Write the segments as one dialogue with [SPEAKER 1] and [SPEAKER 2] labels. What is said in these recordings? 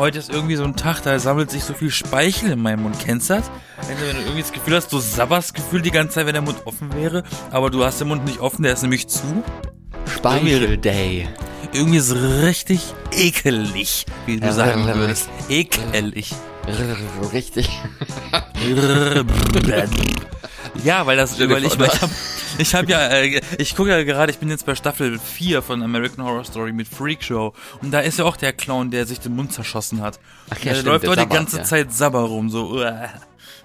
[SPEAKER 1] heute ist irgendwie so ein Tag, da sammelt sich so viel Speichel in meinem Mund. Kennst du das? Wenn du, wenn du irgendwie das Gefühl hast, du sabberst Gefühl die ganze Zeit, wenn der Mund offen wäre, aber du hast den Mund nicht offen, der ist nämlich zu.
[SPEAKER 2] Speichel Day.
[SPEAKER 1] Irgendwie ist es richtig ekelig, wie du sagen würdest. Ekelig.
[SPEAKER 2] Richtig.
[SPEAKER 1] Ja, weil das,
[SPEAKER 2] dir
[SPEAKER 1] weil ich,
[SPEAKER 2] da-
[SPEAKER 1] ich hab, ich hab ja, äh, ich gucke ja gerade, ich bin jetzt bei Staffel 4 von American Horror Story mit Freak Show und da ist ja auch der Clown, der sich den Mund zerschossen hat.
[SPEAKER 2] Ach ja,
[SPEAKER 1] der
[SPEAKER 2] stimmt,
[SPEAKER 1] läuft
[SPEAKER 2] der
[SPEAKER 1] doch die ganze
[SPEAKER 2] ja.
[SPEAKER 1] Zeit Sabber rum, so. uah.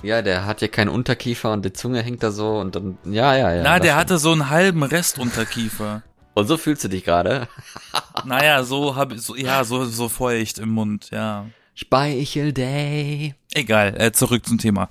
[SPEAKER 2] Ja, der hat ja keinen Unterkiefer und die Zunge hängt da so und dann, ja, ja, ja.
[SPEAKER 1] Na, der
[SPEAKER 2] stimmt.
[SPEAKER 1] hatte so einen halben Restunterkiefer.
[SPEAKER 2] Und so fühlst du dich gerade.
[SPEAKER 1] naja, so hab ich, so, ja, so, so feucht im Mund, ja.
[SPEAKER 2] Speichel Day.
[SPEAKER 1] Egal, äh, zurück zum Thema.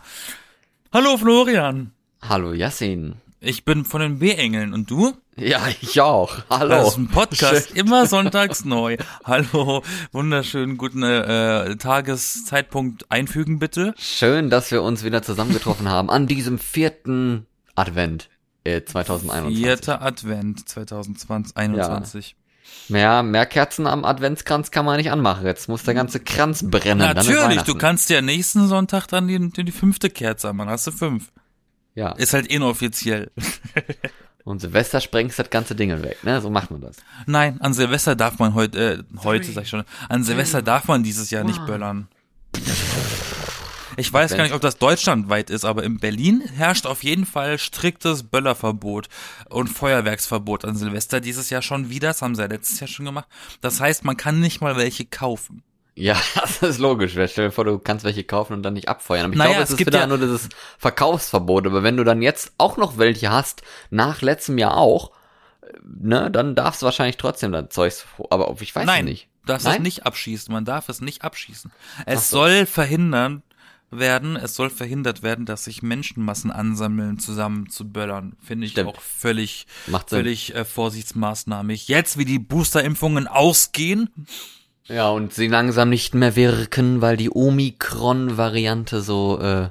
[SPEAKER 1] Hallo Florian.
[SPEAKER 2] Hallo Yassin.
[SPEAKER 1] Ich bin von den B-Engeln und du?
[SPEAKER 2] Ja, ich auch. Hallo.
[SPEAKER 1] Das ist ein Podcast,
[SPEAKER 2] Schön.
[SPEAKER 1] immer sonntags neu. Hallo, wunderschönen guten äh, Tageszeitpunkt einfügen bitte.
[SPEAKER 2] Schön, dass wir uns wieder zusammengetroffen haben an diesem vierten Advent äh, 2021.
[SPEAKER 1] Vierter Advent 2020, 21.
[SPEAKER 2] Mehr, mehr Kerzen am Adventskranz kann man nicht anmachen. Jetzt muss der ganze Kranz brennen.
[SPEAKER 1] Natürlich, du kannst ja nächsten Sonntag dann die, die, die fünfte Kerze anmachen. Hast du fünf.
[SPEAKER 2] Ja.
[SPEAKER 1] Ist halt inoffiziell.
[SPEAKER 2] Und Silvester sprengst das ganze Ding weg, ne? So macht man das.
[SPEAKER 1] Nein, an Silvester darf man heute, äh, heute sag ich schon, an Silvester darf man dieses Jahr nicht böllern. Ich weiß gar nicht, ob das deutschlandweit ist, aber in Berlin herrscht auf jeden Fall striktes Böllerverbot und Feuerwerksverbot an Silvester dieses Jahr schon wieder. Das haben sie ja letztes Jahr schon gemacht. Das heißt, man kann nicht mal welche kaufen.
[SPEAKER 2] Ja, das ist logisch. Stell dir vor, du kannst welche kaufen und dann nicht abfeuern. Aber ich
[SPEAKER 1] Naja,
[SPEAKER 2] glaube,
[SPEAKER 1] es
[SPEAKER 2] es ist
[SPEAKER 1] gibt
[SPEAKER 2] wieder
[SPEAKER 1] ja-
[SPEAKER 2] nur dieses Verkaufsverbot. Aber wenn du dann jetzt auch noch welche hast, nach letztem Jahr auch, äh, ne, dann darfst du wahrscheinlich trotzdem dein Zeugs, aber ich weiß
[SPEAKER 1] Nein,
[SPEAKER 2] nicht.
[SPEAKER 1] darfst
[SPEAKER 2] Nein?
[SPEAKER 1] es nicht abschießen. Man darf es nicht abschießen. Es
[SPEAKER 2] so.
[SPEAKER 1] soll verhindern werden, es soll verhindert werden, dass sich Menschenmassen ansammeln, zusammen zu böllern. Finde ich
[SPEAKER 2] Stimmt.
[SPEAKER 1] auch völlig, völlig äh, vorsichtsmaßnahmig. Jetzt, wie die Boosterimpfungen ausgehen,
[SPEAKER 2] Ja, und sie langsam nicht mehr wirken, weil die Omikron-Variante so, äh,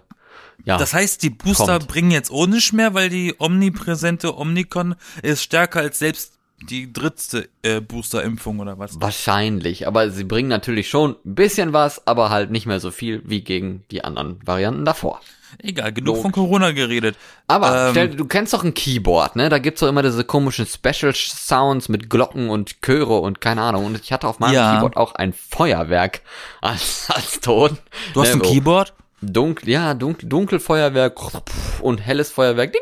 [SPEAKER 2] ja.
[SPEAKER 1] das heißt, die Booster
[SPEAKER 2] Kommt.
[SPEAKER 1] bringen jetzt ohne nicht mehr, weil die omnipräsente Omnicon ist stärker als selbst die dritte äh, Boosterimpfung oder was?
[SPEAKER 2] Wahrscheinlich, aber sie bringen natürlich schon ein bisschen was, aber halt nicht mehr so viel wie gegen die anderen Varianten davor.
[SPEAKER 1] Egal, genug
[SPEAKER 2] Logisch.
[SPEAKER 1] von Corona geredet.
[SPEAKER 2] Aber
[SPEAKER 1] Ähm,
[SPEAKER 2] stell, du kennst doch ein Keyboard, ne? Da gibt's doch immer diese komischen Special Sounds mit Glocken und Chöre und keine Ahnung. Und ich hatte auf meinem
[SPEAKER 1] Ja.
[SPEAKER 2] Keyboard auch ein Feuerwerk als, als Ton.
[SPEAKER 1] Du hast
[SPEAKER 2] Ne,
[SPEAKER 1] ein Keyboard?
[SPEAKER 2] Dunkel, ja, dunkel, Dunkelfeuerwerk und helles Feuerwerk,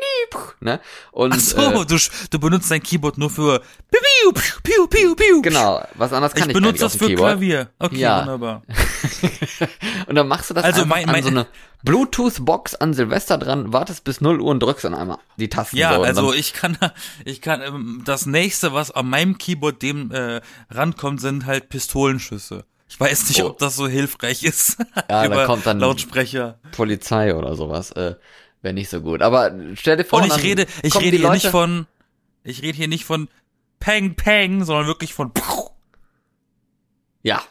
[SPEAKER 2] ne? Und
[SPEAKER 1] Ach so,
[SPEAKER 2] äh,
[SPEAKER 1] du, du benutzt dein Keyboard nur für piu, piu, piu, piu,
[SPEAKER 2] genau, was anderes kann
[SPEAKER 1] Ich
[SPEAKER 2] ich,
[SPEAKER 1] benutze
[SPEAKER 2] gar
[SPEAKER 1] das
[SPEAKER 2] nicht
[SPEAKER 1] für
[SPEAKER 2] auf dem Keyboard.
[SPEAKER 1] Klavier. Okay,
[SPEAKER 2] Ja.
[SPEAKER 1] wunderbar.
[SPEAKER 2] Und dann machst du das
[SPEAKER 1] Also mein- mein-
[SPEAKER 2] an so eine Bluetooth-Box an Silvester dran, wartest bis 0 Uhr und drückst dann einmal die Tasten
[SPEAKER 1] Ja,
[SPEAKER 2] so.
[SPEAKER 1] also ich kann, ich kann, ähm, das nächste, was an meinem Keyboard dem äh, rankommt, sind halt Pistolenschüsse. Ich weiß nicht,
[SPEAKER 2] Oh.
[SPEAKER 1] ob das so hilfreich ist.
[SPEAKER 2] Ja, da kommt dann-
[SPEAKER 1] Lautsprecher.
[SPEAKER 2] Polizei oder sowas, äh, wäre nicht so gut. Aber stell dir vor,
[SPEAKER 1] Und ich rede, ich rede hier
[SPEAKER 2] Leute,
[SPEAKER 1] nicht von, ich rede hier nicht von Peng Peng, sondern wirklich von
[SPEAKER 2] Ja,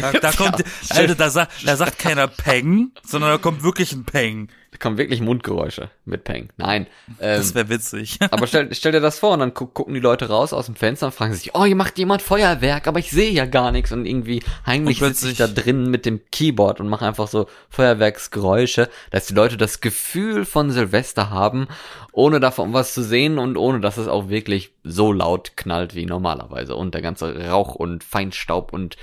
[SPEAKER 1] Da, da kommt, Alter, da da sagt keiner Peng, sondern da kommt wirklich ein Peng.
[SPEAKER 2] Da kommen wirklich Mundgeräusche mit Peng. Nein, ähm,
[SPEAKER 1] Das wäre witzig.
[SPEAKER 2] aber stell, stell dir das vor und dann gu gucken die Leute raus aus dem Fenster und fragen sich, oh, hier macht jemand Feuerwerk, aber ich sehe ja gar nichts und irgendwie heimlich sitze ich da drin mit dem Keyboard und mache einfach so Feuerwerksgeräusche, dass die Leute das Gefühl von Silvester haben, ohne davon was zu sehen und ohne dass es auch wirklich so laut knallt wie normalerweise und der ganze Rauch und Feinstaub und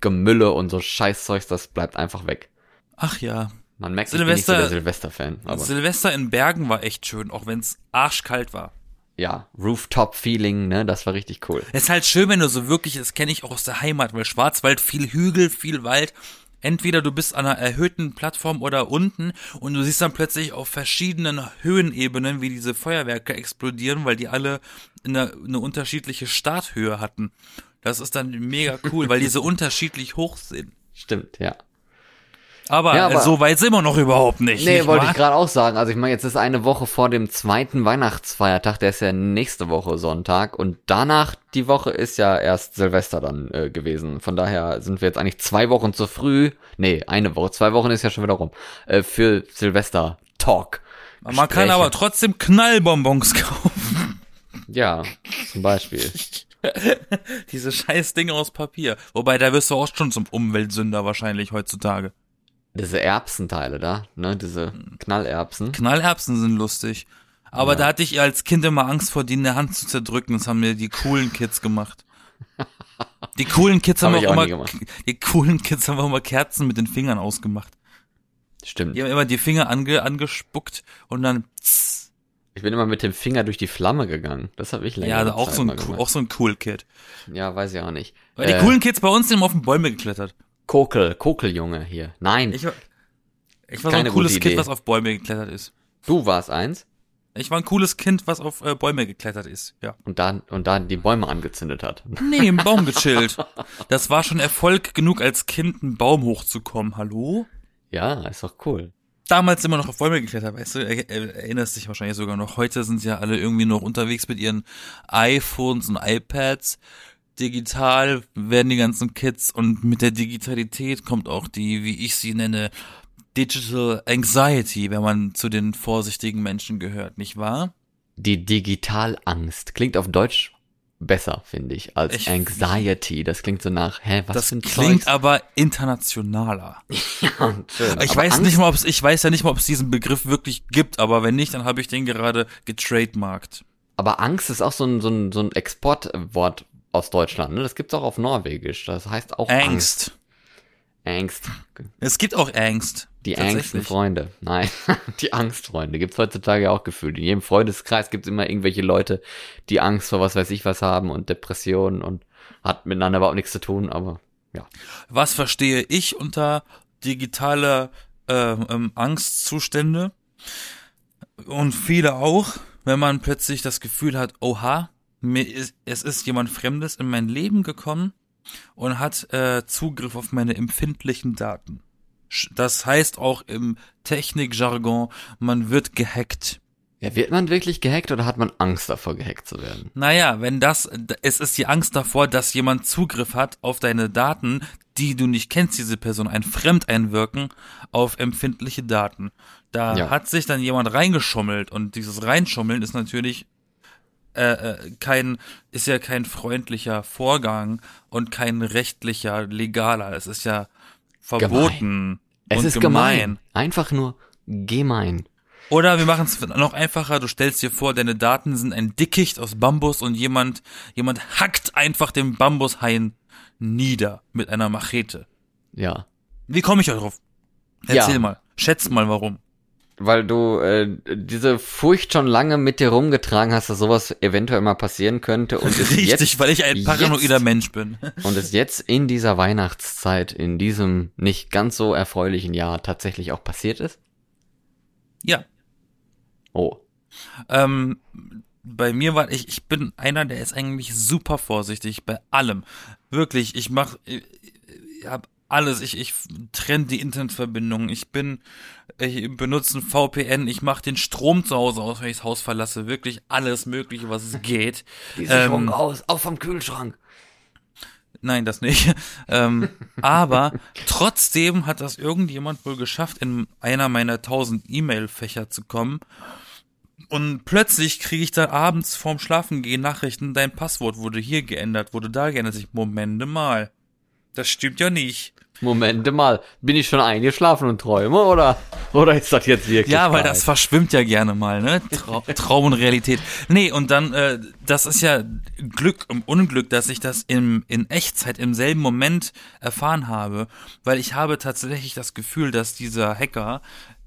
[SPEAKER 2] Gemülle und so Scheißzeugs, das bleibt einfach weg.
[SPEAKER 1] Ach ja.
[SPEAKER 2] Man merkt, ich bin nicht so
[SPEAKER 1] Silvester-
[SPEAKER 2] der Silvester-Fan, aber
[SPEAKER 1] Silvester in Bergen war echt schön, auch wenn es arschkalt war.
[SPEAKER 2] ja, Rooftop-Feeling, ne, das war richtig cool.
[SPEAKER 1] Es ist halt schön, wenn du so wirklich, das kenne ich auch aus der Heimat, weil Schwarzwald, viel Hügel, viel Wald. Entweder du bist an einer erhöhten Plattform oder unten und du siehst dann plötzlich auf verschiedenen Höhenebenen, wie diese Feuerwerke explodieren, weil die alle eine, eine unterschiedliche Starthöhe hatten. Das ist dann mega cool, weil die so unterschiedlich hoch sind.
[SPEAKER 2] Stimmt, ja.
[SPEAKER 1] Aber,
[SPEAKER 2] Ja, aber-
[SPEAKER 1] so weit sind wir noch überhaupt nicht.
[SPEAKER 2] Nee,
[SPEAKER 1] nicht
[SPEAKER 2] wollte
[SPEAKER 1] wahr?
[SPEAKER 2] ich gerade auch sagen. Also ich meine, jetzt ist eine Woche vor dem zweiten Weihnachtsfeiertag, der ist ja nächste Woche Sonntag und danach die Woche ist ja erst Silvester dann äh, gewesen. Von daher sind wir jetzt eigentlich zwei Wochen zu früh. Nee, eine Woche, zwei Wochen ist ja schon wieder rum. Äh, für Silvester Talk.
[SPEAKER 1] Man kann
[SPEAKER 2] Gespräche.
[SPEAKER 1] aber trotzdem Knallbonbons kaufen.
[SPEAKER 2] Ja, zum Beispiel.
[SPEAKER 1] Diese scheiß Dinge aus Papier. Wobei, da wirst du auch schon zum Umweltsünder wahrscheinlich heutzutage.
[SPEAKER 2] Diese Erbsenteile da, ne, diese Knallerbsen.
[SPEAKER 1] Knallerbsen sind lustig. Aber
[SPEAKER 2] Ja.
[SPEAKER 1] da hatte ich als Kind immer Angst vor, die in der Hand zu zerdrücken. Das haben mir die coolen Kids gemacht. Die coolen Kids haben
[SPEAKER 2] Hab
[SPEAKER 1] auch
[SPEAKER 2] auch
[SPEAKER 1] immer, die coolen Kids haben auch immer Kerzen mit den Fingern ausgemacht.
[SPEAKER 2] Stimmt.
[SPEAKER 1] Die haben immer die Finger ange, angespuckt und dann, tss.
[SPEAKER 2] Ich bin immer mit dem Finger durch die Flamme gegangen. Das habe ich länger.
[SPEAKER 1] ja, auch
[SPEAKER 2] Zeit
[SPEAKER 1] so, ein, cool- auch so ein cool Kid.
[SPEAKER 2] Ja, weiß ich auch nicht.
[SPEAKER 1] Weil die
[SPEAKER 2] Äh,
[SPEAKER 1] coolen Kids bei uns sind immer auf den Bäume geklettert.
[SPEAKER 2] Kokel, Kokeljunge hier. Nein,
[SPEAKER 1] Ich war, ich war so ein cooles Kind,
[SPEAKER 2] Idee.
[SPEAKER 1] was auf Bäume geklettert ist.
[SPEAKER 2] du warst eins
[SPEAKER 1] Ich war ein cooles Kind, was auf äh, Bäume geklettert ist. Ja.
[SPEAKER 2] und da und da die Bäume angezündet hat.
[SPEAKER 1] Nee, im Baum gechillt. Das war schon Erfolg genug, als Kind einen Baum hochzukommen. Hallo?
[SPEAKER 2] Ja, ist doch cool.
[SPEAKER 1] Damals immer noch auf Bäume geklettert, weißt du? Er, er, erinnerst dich wahrscheinlich sogar noch. Heute sind ja alle irgendwie noch unterwegs mit ihren iPhones und iPads. Digital werden die ganzen Kids und mit der Digitalität kommt auch die, wie ich sie nenne, Digital Anxiety, wenn man zu den vorsichtigen Menschen gehört, nicht wahr?
[SPEAKER 2] Die Digitalangst klingt auf Deutsch besser, finde ich, als
[SPEAKER 1] Ich-
[SPEAKER 2] Anxiety. Das klingt so nach, hä, was
[SPEAKER 1] Das
[SPEAKER 2] ein
[SPEAKER 1] klingt
[SPEAKER 2] Zeugs?
[SPEAKER 1] aber internationaler.
[SPEAKER 2] Ja, schön.
[SPEAKER 1] Ich
[SPEAKER 2] Aber
[SPEAKER 1] weiß
[SPEAKER 2] Angst,
[SPEAKER 1] nicht mal, ob es, ich weiß ja nicht mal, ob es diesen Begriff wirklich gibt, aber wenn nicht, dann habe ich den gerade getrademarkt.
[SPEAKER 2] Aber Angst ist auch so ein, so ein, so ein Exportwort aus Deutschland. Ne? Das gibt's auch auf Norwegisch. Das heißt auch Angst.
[SPEAKER 1] Angst.
[SPEAKER 2] Angst.
[SPEAKER 1] Es gibt auch Angst.
[SPEAKER 2] Die. Ängsten Freunde. Nein, die Angstfreunde. Gibt's heutzutage auch gefühlt. In jedem Freundeskreis gibt's immer irgendwelche Leute, die Angst vor was weiß ich was haben und Depressionen und hat miteinander überhaupt nichts zu tun, aber ja.
[SPEAKER 1] Was verstehe ich unter digitaler ähm, ähm, Angstzustände? Und viele auch, wenn man plötzlich das Gefühl hat, oha, mir ist, es ist jemand Fremdes in mein Leben gekommen und hat äh, Zugriff auf meine empfindlichen Daten. Das heißt auch im Technikjargon, man wird gehackt.
[SPEAKER 2] Ja, wird man wirklich gehackt oder hat man Angst davor, gehackt zu werden?
[SPEAKER 1] Naja, wenn das, es ist die Angst davor, dass jemand Zugriff hat auf deine Daten, die du nicht kennst, diese Person, ein Fremdeinwirken auf empfindliche Daten. Da
[SPEAKER 2] Ja.
[SPEAKER 1] hat sich dann jemand reingeschummelt und dieses Reinschummeln ist natürlich äh, äh, kein, ist ja kein freundlicher Vorgang und kein rechtlicher, legaler. Es ist ja verboten.
[SPEAKER 2] Es
[SPEAKER 1] und
[SPEAKER 2] ist gemein. Einfach nur gemein.
[SPEAKER 1] Oder wir machen es noch einfacher, du stellst dir vor, deine Daten sind ein Dickicht aus Bambus und jemand, jemand hackt einfach den Bambushain nieder mit einer Machete.
[SPEAKER 2] Ja.
[SPEAKER 1] Wie komme ich darauf? Erzähl
[SPEAKER 2] Ja.
[SPEAKER 1] mal. Schätz mal warum.
[SPEAKER 2] Weil du äh, diese Furcht schon lange mit dir rumgetragen hast, dass sowas eventuell mal passieren könnte und
[SPEAKER 1] Richtig,
[SPEAKER 2] jetzt,
[SPEAKER 1] weil ich ein paranoider
[SPEAKER 2] jetzt,
[SPEAKER 1] Mensch bin.
[SPEAKER 2] und es jetzt in dieser Weihnachtszeit, in diesem nicht ganz so erfreulichen Jahr tatsächlich auch passiert ist?
[SPEAKER 1] ja.
[SPEAKER 2] Oh.
[SPEAKER 1] Ähm, bei mir war ich, ich bin einer, der ist eigentlich super vorsichtig bei allem. Wirklich, ich mach, ich, ich hab alles, ich, ich trenne die Internetverbindung, ich bin, ich benutze ein VPN, ich mache den Strom zu Hause aus, wenn ich das Haus verlasse, wirklich alles mögliche, was es geht.
[SPEAKER 2] Die Sicherung
[SPEAKER 1] Ähm,
[SPEAKER 2] aus, auf vom Kühlschrank.
[SPEAKER 1] Nein, das nicht. ähm, aber trotzdem hat das irgendjemand wohl geschafft, in einer meiner tausend E-Mail-Fächer zu kommen. Und plötzlich kriege ich da abends vorm Schlafengehen Nachrichten, dein Passwort wurde hier geändert, wurde da geändert. Ich, Momente mal. Das stimmt ja nicht.
[SPEAKER 2] Momente mal, bin ich schon eingeschlafen und träume oder oder ist das jetzt wirklich?
[SPEAKER 1] Ja, weil das verschwimmt ja gerne mal, ne? Trau Traum und Realität. Nee, und dann, äh, das ist ja Glück im Unglück, dass ich das im, in Echtzeit im selben Moment erfahren habe, weil ich habe tatsächlich das Gefühl, dass dieser Hacker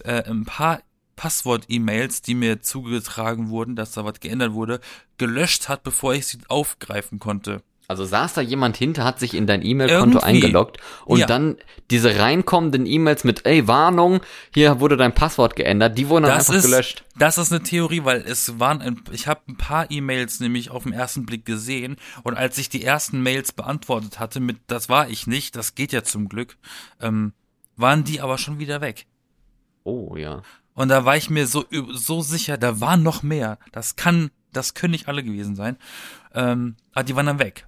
[SPEAKER 1] äh, ein paar Passwort-E-Mails, die mir zugetragen wurden, dass da was geändert wurde, gelöscht hat, bevor ich sie aufgreifen konnte.
[SPEAKER 2] Also saß da jemand hinter, hat sich in dein E-Mail-Konto eingeloggt und
[SPEAKER 1] Ja.
[SPEAKER 2] dann diese reinkommenden E-Mails mit, ey, Warnung, hier wurde dein Passwort geändert, die wurden dann
[SPEAKER 1] Das
[SPEAKER 2] einfach
[SPEAKER 1] ist,
[SPEAKER 2] gelöscht.
[SPEAKER 1] das ist eine Theorie, weil es waren, ein, ich habe ein paar E-Mails nämlich auf den ersten Blick gesehen und als ich die ersten Mails beantwortet hatte mit, das war ich nicht, das geht ja zum Glück, ähm, waren die aber schon wieder weg.
[SPEAKER 2] Oh, ja.
[SPEAKER 1] Und da war ich mir so, so sicher, da waren noch mehr. Das kann, das können nicht alle gewesen sein. Ähm, aber die waren dann weg.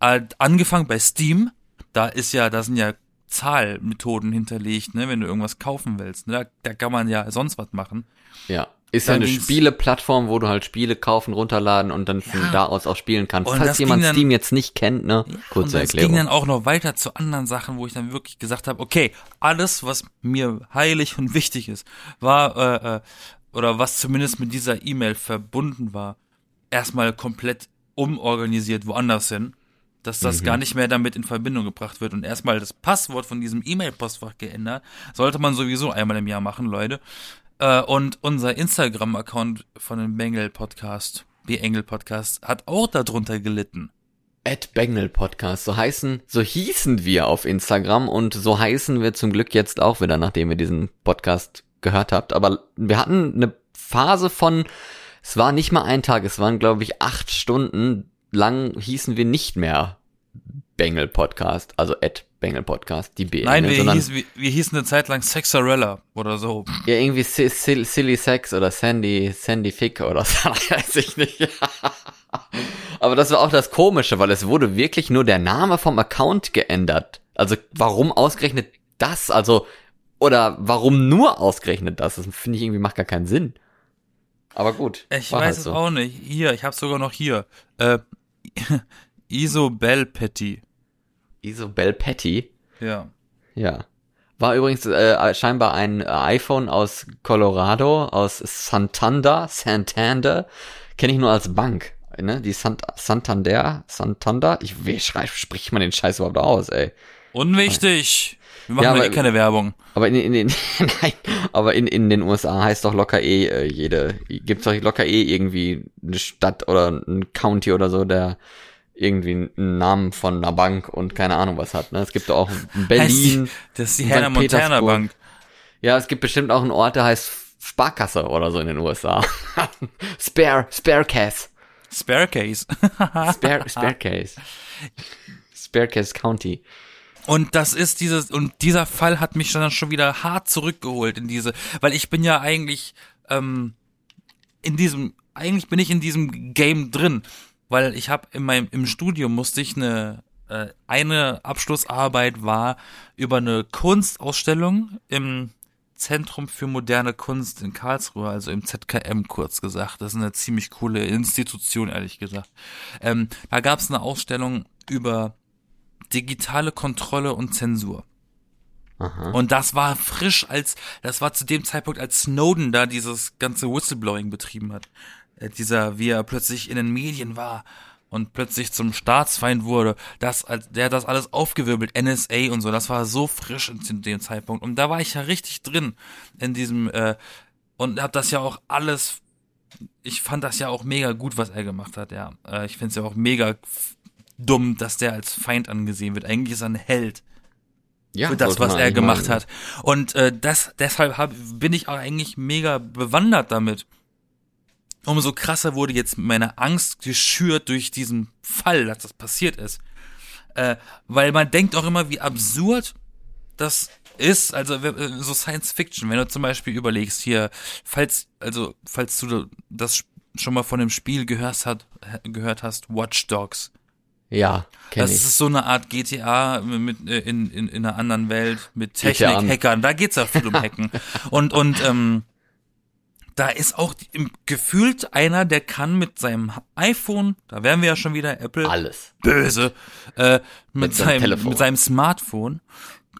[SPEAKER 1] Äh, Angefangen bei Steam, da ist ja, da sind ja Zahlmethoden hinterlegt, ne, wenn du irgendwas kaufen willst. Ne? Da, da kann man ja sonst was machen.
[SPEAKER 2] Ja. Ist ja eine Spieleplattform, wo du halt Spiele kaufen, runterladen und dann von
[SPEAKER 1] Ja.
[SPEAKER 2] da aus auch spielen kannst.
[SPEAKER 1] Und
[SPEAKER 2] Falls jemand
[SPEAKER 1] dann-
[SPEAKER 2] Steam jetzt nicht kennt, ne?
[SPEAKER 1] und
[SPEAKER 2] Kurze
[SPEAKER 1] es ging
[SPEAKER 2] Erklärung.
[SPEAKER 1] dann auch noch weiter zu anderen Sachen, wo ich dann wirklich gesagt habe, okay, alles, was mir heilig und wichtig ist, war, äh, äh, oder was zumindest mit dieser E-Mail verbunden war, erstmal komplett umorganisiert woanders hin, dass
[SPEAKER 2] Mhm.
[SPEAKER 1] das gar nicht mehr damit in Verbindung gebracht wird und erstmal das Passwort von diesem E-Mail-Postfach geändert. Sollte man sowieso einmal im Jahr machen, Leute. Äh, und unser Instagram-Account von dem Bengel-Podcast, B-Engel-Podcast, hat auch darunter gelitten.
[SPEAKER 2] At Bengal Podcast, so heißen, so hießen wir auf Instagram und so heißen wir zum Glück jetzt auch wieder, nachdem ihr diesen Podcast gehört habt. Aber wir hatten eine Phase von, es war nicht mal ein Tag, es waren glaube ich acht Stunden lang hießen wir nicht mehr Bengal Podcast, also at Bengal Podcast, die B.
[SPEAKER 1] Nein, wir, hieß, wir, wir hießen eine Zeit lang Sexarella oder so.
[SPEAKER 2] ja irgendwie Si- Sil- Silly Sex oder Sandy Sandy Fick oder so, weiß ich nicht. Aber das war auch das Komische, weil es wurde wirklich nur der Name vom Account geändert. Also warum ausgerechnet das? Also oder warum nur ausgerechnet das? Das finde ich irgendwie macht gar keinen Sinn. Aber gut.
[SPEAKER 1] Ich weiß
[SPEAKER 2] halt
[SPEAKER 1] es
[SPEAKER 2] so.
[SPEAKER 1] auch nicht. Hier, ich hab's sogar noch hier. Äh, Isobel Petty.
[SPEAKER 2] Isobel Petty.
[SPEAKER 1] Ja.
[SPEAKER 2] Ja. War übrigens äh, scheinbar ein iPhone aus Colorado, aus Santander, Santander, kenne ich nur als Bank. Ne? Die Sant Santander, Santander. Ich, wie schreib, spricht man den Scheiß überhaupt aus, ey?
[SPEAKER 1] Unwichtig. Wir machen
[SPEAKER 2] Ja,
[SPEAKER 1] ja,
[SPEAKER 2] aber-
[SPEAKER 1] eh keine Werbung.
[SPEAKER 2] Aber in, in, in nein, aber in, in den USA heißt doch locker eh äh, jede, gibt's doch locker eh irgendwie eine Stadt oder ein County oder so, der irgendwie einen Namen von einer Bank und keine Ahnung was hat. Ne? Es gibt auch Berlin.
[SPEAKER 1] Das ist die. Hannah Montana. Bank.
[SPEAKER 2] Ja, es gibt bestimmt auch einen Ort, der heißt Sparkasse oder so in den USA. Spare, Sparecase.
[SPEAKER 1] Sparecase.
[SPEAKER 2] Spare, Sparecase. Sparecase County.
[SPEAKER 1] Und das ist dieses, und dieser Fall hat mich dann schon wieder hart zurückgeholt in diese, weil ich bin ja eigentlich, ähm, in diesem, eigentlich bin ich in diesem Game drin, weil ich habe in meinem, im Studium musste ich eine, äh, eine Abschlussarbeit war über eine Kunstausstellung im Zentrum für moderne Kunst in Karlsruhe, also im ZKM kurz gesagt. Das ist eine ziemlich coole Institution, ehrlich gesagt. Ähm, da gab es eine Ausstellung über digitale Kontrolle und Zensur.
[SPEAKER 2] Aha.
[SPEAKER 1] Und das war frisch als, das war zu dem Zeitpunkt, als Snowden da dieses ganze Whistleblowing betrieben hat. Äh, dieser, wie er plötzlich in den Medien war und plötzlich zum Staatsfeind wurde, das, als, der hat das alles aufgewirbelt, NSA und so, das war so frisch zu dem Zeitpunkt. Und da war ich ja richtig drin in diesem, äh, und hab das ja auch alles, ich fand das ja auch mega gut, was er gemacht hat, ja. Äh, ich find's ja auch mega dumm, dass der als Feind angesehen wird. Eigentlich ist er ein Held
[SPEAKER 2] Ja,
[SPEAKER 1] für das, was er gemacht
[SPEAKER 2] meinen.
[SPEAKER 1] hat. Und äh, das, deshalb hab, bin ich auch eigentlich mega bewandert damit. Umso krasser wurde jetzt meine Angst geschürt durch diesen Fall, dass das passiert ist. Äh, weil man denkt auch immer, wie absurd das ist, also äh, so Science Fiction, wenn du zum Beispiel überlegst hier, falls, also falls du das schon mal von dem Spiel gehört, hat, gehört hast, Watch Dogs.
[SPEAKER 2] Ja, kenn
[SPEAKER 1] Das
[SPEAKER 2] ich.
[SPEAKER 1] ist so eine Art GTA mit, äh, in, in, in einer anderen Welt mit
[SPEAKER 2] GTA.
[SPEAKER 1] Technik, Hackern. Da geht's ja viel um Hacken. und und ähm, da ist auch die- gefühlt einer, der kann mit seinem iPhone, da wären wir ja schon wieder Apple
[SPEAKER 2] Alles.
[SPEAKER 1] böse, äh, mit,
[SPEAKER 2] Mit seinem
[SPEAKER 1] mit seinem Smartphone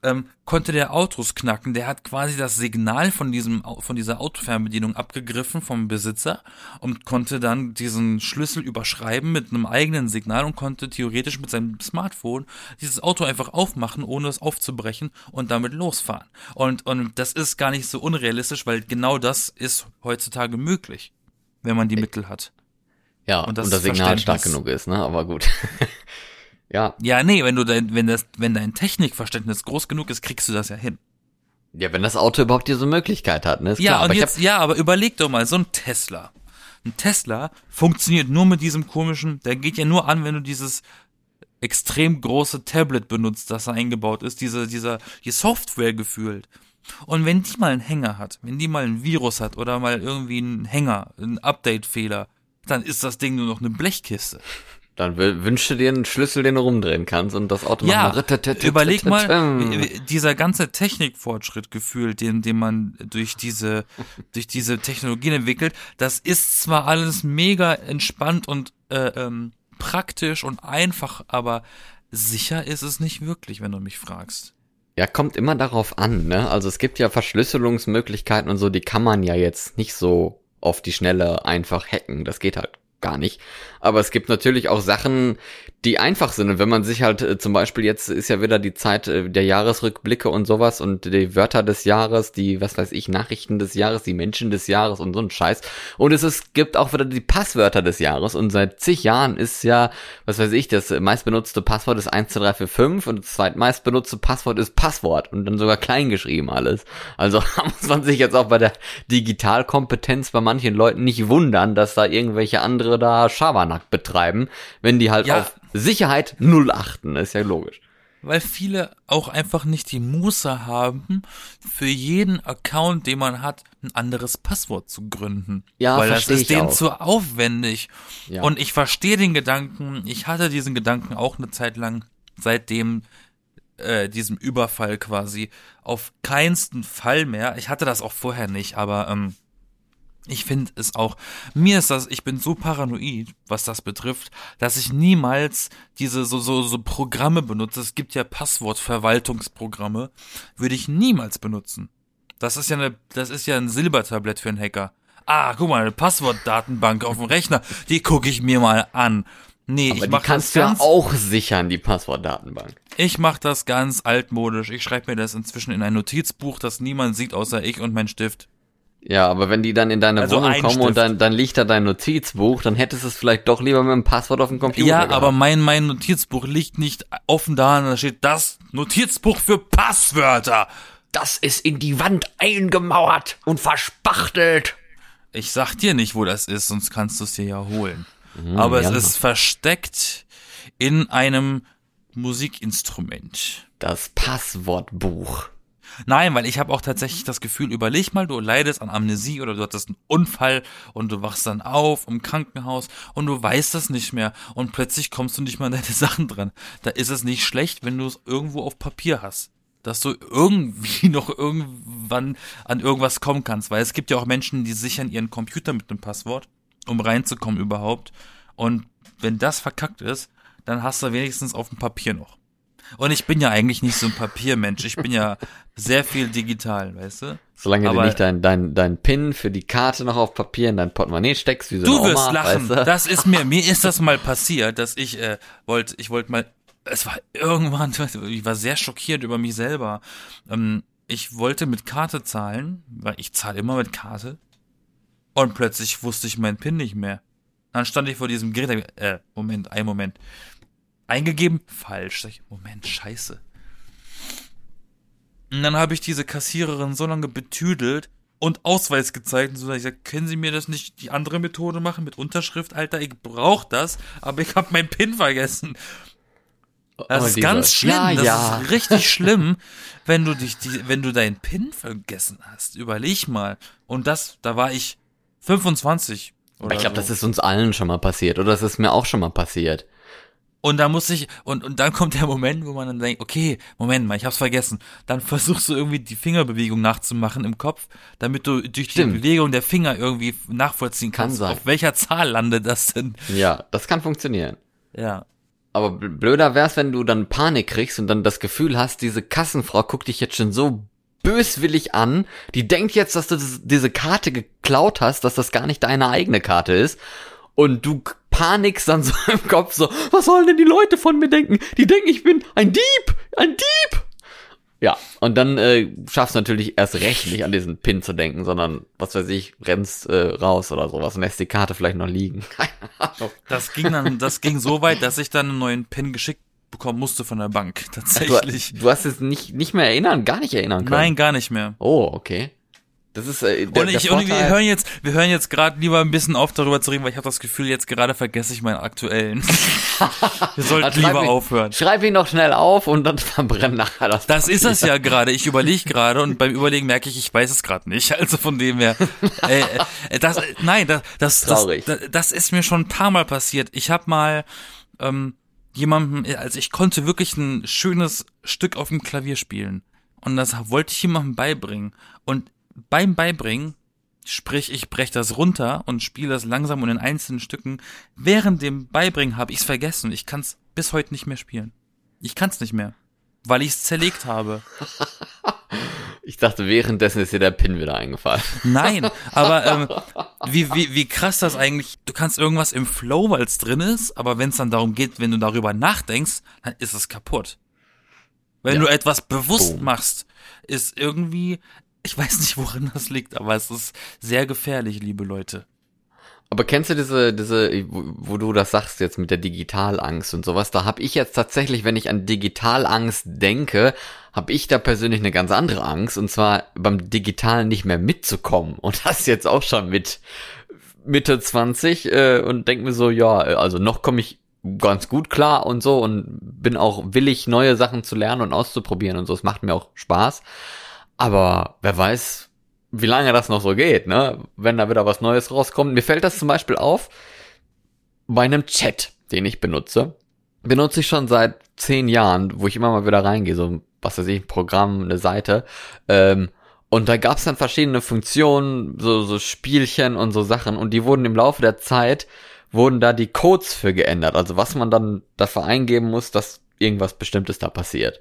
[SPEAKER 1] ähm, konnte der Autos knacken. Der hat quasi das Signal von diesem von dieser Autofernbedienung abgegriffen vom Besitzer und konnte dann diesen Schlüssel überschreiben mit einem eigenen Signal und konnte theoretisch mit seinem Smartphone dieses Auto einfach aufmachen, ohne es aufzubrechen und damit losfahren. Und und das ist gar nicht so unrealistisch, weil genau das ist heutzutage möglich, wenn man die Mittel hat.
[SPEAKER 2] Ja,
[SPEAKER 1] Und
[SPEAKER 2] und
[SPEAKER 1] das
[SPEAKER 2] das, Signal stark genug ist, ne? Aber gut. ja.
[SPEAKER 1] Ja, nee, wenn du dein, wenn das, wenn dein Technikverständnis groß genug ist, kriegst du das ja hin.
[SPEAKER 2] Ja, wenn das Auto überhaupt diese Möglichkeit hat, ne? Ist
[SPEAKER 1] Ja,
[SPEAKER 2] klar.
[SPEAKER 1] und
[SPEAKER 2] Aber
[SPEAKER 1] jetzt, ja, aber überleg doch mal, so ein Tesla. Ein Tesla funktioniert nur mit diesem komischen, der geht ja nur an, wenn du dieses extrem große Tablet benutzt, das da eingebaut ist, diese, dieser, die Software gefühlt. Und wenn die mal einen Hänger hat, wenn die mal ein Virus hat oder mal irgendwie einen Hänger, einen Update-Fehler, dann ist das Ding nur noch eine Blechkiste.
[SPEAKER 2] Dann wü- wünschst du dir einen Schlüssel, den du rumdrehen kannst und das Auto
[SPEAKER 1] Ja,
[SPEAKER 2] macht mal
[SPEAKER 1] überleg mal, dieser ganze Technikfortschritt gefühlt, den, den man durch diese, durch diese Technologien entwickelt, das ist zwar alles mega entspannt und äh, ähm, praktisch und einfach, aber sicher ist es nicht wirklich, wenn du mich fragst.
[SPEAKER 2] Ja, kommt immer darauf an, ne? Also es gibt ja Verschlüsselungsmöglichkeiten und so, die kann man ja jetzt nicht so auf die Schnelle einfach hacken. Das geht halt gar nicht. Aber es gibt natürlich auch Sachen, die einfach sind. Und wenn man sich halt äh, zum Beispiel jetzt ist ja wieder die Zeit äh, der Jahresrückblicke und sowas und die Wörter des Jahres, die, was weiß ich, Nachrichten des Jahres, die Menschen des Jahres und so ein Scheiß. Und es ist, gibt auch wieder die Passwörter des Jahres. Und seit zig Jahren ist ja, was weiß ich, das meistbenutzte Passwort ist 12345 und das zweitmeistbenutzte Passwort ist Passwort und dann sogar klein geschrieben alles. Also da muss man sich jetzt auch bei der Digitalkompetenz bei manchen Leuten nicht wundern, dass da irgendwelche andere da Schabernack betreiben, wenn die halt
[SPEAKER 1] Ja.
[SPEAKER 2] auf Sicherheit null achten, ist ja logisch.
[SPEAKER 1] Weil viele auch einfach nicht die Muße haben, für jeden Account, den man hat, ein anderes Passwort zu gründen.
[SPEAKER 2] Ja,
[SPEAKER 1] Weil das ist denen
[SPEAKER 2] auch.
[SPEAKER 1] zu aufwendig.
[SPEAKER 2] Ja.
[SPEAKER 1] Und ich verstehe den Gedanken, ich hatte diesen Gedanken auch eine Zeit lang, seitdem äh, diesem Überfall quasi, auf keinsten Fall mehr. Ich hatte das auch vorher nicht, aber ähm, ich finde es auch, mir ist das, ich bin so paranoid, was das betrifft, dass ich niemals diese so, so, so Programme benutze. Es gibt ja Passwortverwaltungsprogramme, würde ich niemals benutzen. Das ist ja eine, das ist ja ein Silbertablett für einen Hacker. Ah, guck mal, eine Passwortdatenbank auf dem Rechner, die gucke ich mir mal an. Nee,
[SPEAKER 2] Aber
[SPEAKER 1] ich
[SPEAKER 2] die
[SPEAKER 1] mach
[SPEAKER 2] kannst
[SPEAKER 1] das
[SPEAKER 2] du ja
[SPEAKER 1] ganz,
[SPEAKER 2] auch sichern, die Passwortdatenbank.
[SPEAKER 1] ich mach das ganz altmodisch. Ich schreibe mir das inzwischen in ein Notizbuch, das niemand sieht außer ich und mein Stift.
[SPEAKER 2] Ja, aber wenn die dann in deine
[SPEAKER 1] Also
[SPEAKER 2] Wohnung kommen
[SPEAKER 1] Stift.
[SPEAKER 2] und dann, dann liegt da dein Notizbuch, dann hättest du es vielleicht doch lieber mit dem Passwort auf dem Computer
[SPEAKER 1] Ja,
[SPEAKER 2] gehabt.
[SPEAKER 1] aber mein, mein Notizbuch liegt nicht offen da, da steht das Notizbuch für Passwörter.
[SPEAKER 2] das ist in die Wand eingemauert und verspachtelt.
[SPEAKER 1] Ich sag dir nicht, wo das ist, sonst kannst du es dir ja holen. Aber es
[SPEAKER 2] ja.
[SPEAKER 1] ist versteckt in einem Musikinstrument.
[SPEAKER 2] Das Passwortbuch.
[SPEAKER 1] Nein, weil ich habe auch tatsächlich das Gefühl, überleg mal, du leidest an Amnesie oder du hattest einen Unfall und du wachst dann auf im Krankenhaus und du weißt das nicht mehr und plötzlich kommst du nicht mal an deine Sachen dran. Da ist es nicht schlecht, wenn du es irgendwo auf Papier hast. Dass du irgendwie noch irgendwann an irgendwas kommen kannst, weil es gibt ja auch Menschen, die sichern ihren Computer mit einem Passwort, um reinzukommen überhaupt. Und wenn das verkackt ist, dann hast du wenigstens auf dem Papier noch. Und ich bin ja eigentlich nicht so ein Papiermensch. Ich bin ja sehr viel digital, weißt du?
[SPEAKER 2] Solange
[SPEAKER 1] Aber-
[SPEAKER 2] du nicht dein, dein, dein PIN für die Karte noch auf Papier in dein Portemonnaie steckst, wie so
[SPEAKER 1] Du
[SPEAKER 2] eine
[SPEAKER 1] wirst
[SPEAKER 2] Oma,
[SPEAKER 1] lachen.
[SPEAKER 2] weißt du?
[SPEAKER 1] Das ist mir, mir ist das mal passiert, dass ich äh, wollte, ich wollte mal, es war irgendwann, ich war sehr schockiert über mich selber. Ähm, ich wollte mit Karte zahlen, weil ich zahle immer mit Karte. Und plötzlich wusste ich meinen PIN nicht mehr. Dann stand ich vor diesem Gerät, äh, Moment, ein Moment. Eingegeben, falsch. Sag ich, Moment, scheiße. Und dann habe ich diese Kassiererin so lange betüdelt und Ausweis gezeigt und so, ich sag, können Sie mir das nicht die andere Methode machen mit Unterschrift, Alter, ich brauch das, aber ich habe mein PIN vergessen. Das
[SPEAKER 2] Oh,
[SPEAKER 1] ist
[SPEAKER 2] dieser-
[SPEAKER 1] ganz schlimm,
[SPEAKER 2] Ja,
[SPEAKER 1] das
[SPEAKER 2] ja.
[SPEAKER 1] ist richtig schlimm, wenn du dich, die, wenn du deinen PIN vergessen hast. Überleg mal. Und das, da war ich 25.
[SPEAKER 2] Aber
[SPEAKER 1] Oder
[SPEAKER 2] ich glaube,
[SPEAKER 1] so.
[SPEAKER 2] das ist uns allen schon mal passiert. Oder das ist mir auch schon mal passiert.
[SPEAKER 1] Und da muss ich, und, und dann kommt der Moment, wo man dann denkt, okay, Moment mal, ich hab's vergessen. Dann versuchst du irgendwie die Fingerbewegung nachzumachen im Kopf, damit du durch
[SPEAKER 2] Stimmt.
[SPEAKER 1] die Bewegung der Finger irgendwie nachvollziehen
[SPEAKER 2] Kann
[SPEAKER 1] kannst,
[SPEAKER 2] sein.
[SPEAKER 1] auf welcher Zahl landet das denn.
[SPEAKER 2] Ja, das kann funktionieren.
[SPEAKER 1] Ja.
[SPEAKER 2] Aber bl- blöder wär's, wenn du dann Panik kriegst und dann das Gefühl hast, diese Kassenfrau guckt dich jetzt schon so böswillig an. Die denkt jetzt, dass du das, diese Karte geklaut hast, dass das gar nicht deine eigene Karte ist. Und du k- panikst dann so im Kopf so, was sollen denn die Leute von mir denken? Die denken, ich bin ein Dieb, ein Dieb. Ja, und dann äh, schaffst du natürlich erst recht nicht an diesen Pin zu denken, sondern, was weiß ich, rennst äh, raus oder sowas und lässt die Karte vielleicht noch liegen. Keine Ahnung.
[SPEAKER 1] Das ging dann, das ging so weit, dass ich dann einen neuen PIN geschickt bekommen musste von der Bank.
[SPEAKER 2] Du,
[SPEAKER 1] Tatsächlich.
[SPEAKER 2] du hast es nicht, nicht mehr erinnern, gar nicht erinnern können.
[SPEAKER 1] Nein, gar nicht mehr.
[SPEAKER 2] Oh, okay. Das ist äh, der,
[SPEAKER 1] Und, ich,
[SPEAKER 2] der
[SPEAKER 1] und wir hören jetzt, wir hören jetzt gerade lieber ein bisschen auf, darüber zu reden, weil ich habe das Gefühl, jetzt gerade vergesse ich meinen aktuellen. wir sollten lieber
[SPEAKER 2] ihn-
[SPEAKER 1] aufhören.
[SPEAKER 2] Schreib ihn noch schnell auf und dann verbrenn nachher das.
[SPEAKER 1] Das ist es ja gerade. Ich überlege gerade und beim Überlegen merke ich, ich weiß es gerade nicht. Also von dem her, äh, äh, das, nein, das, das, das,
[SPEAKER 2] Traurig.
[SPEAKER 1] das, das ist mir schon ein paar Mal passiert. Ich habe mal ähm, jemandem, also ich konnte wirklich ein schönes Stück auf dem Klavier spielen. Und das wollte ich jemandem beibringen. Und beim Beibringen, sprich, ich breche das runter und spiele das langsam und in einzelnen Stücken, während dem Beibringen habe ich es vergessen. Ich kann es bis heute nicht mehr spielen. Ich kann es nicht mehr, weil ich es zerlegt habe.
[SPEAKER 2] Ich dachte, währenddessen ist dir der Pin wieder eingefallen.
[SPEAKER 1] Nein, aber ähm, wie, wie, wie krass das eigentlich, du kannst irgendwas im Flow, weil es drin ist, aber wenn es dann darum geht, wenn du darüber nachdenkst, dann ist es kaputt. Wenn
[SPEAKER 2] Ja.
[SPEAKER 1] du etwas bewusst
[SPEAKER 2] Boom.
[SPEAKER 1] machst, ist irgendwie, ich weiß nicht, worin das liegt, aber es ist sehr gefährlich, liebe Leute.
[SPEAKER 2] Aber kennst du diese, diese, wo, du das sagst jetzt mit der Digitalangst und sowas, da habe ich jetzt tatsächlich, wenn ich an Digitalangst denke, habe ich da persönlich eine ganz andere Angst und zwar beim Digitalen nicht mehr mitzukommen und das jetzt auch schon mit Mitte 20 äh, und denk mir so, ja, also noch komme ich ganz gut klar und so und bin auch willig, neue Sachen zu lernen und auszuprobieren und so. Es macht mir auch Spaß. Aber wer weiß, wie lange das noch so geht, ne? Wenn da wieder was Neues rauskommt. Mir fällt das zum Beispiel auf bei einem Chat, den ich benutze. Benutze ich schon seit zehn Jahren, wo ich immer mal wieder reingehe, so was weiß ich, ein Programm, eine Seite. Ähm, und da gab es dann verschiedene Funktionen, so, so Spielchen und so Sachen. Und die wurden im Laufe der Zeit, wurden da die Codes für geändert. Also was man dann dafür eingeben muss, dass irgendwas Bestimmtes da passiert.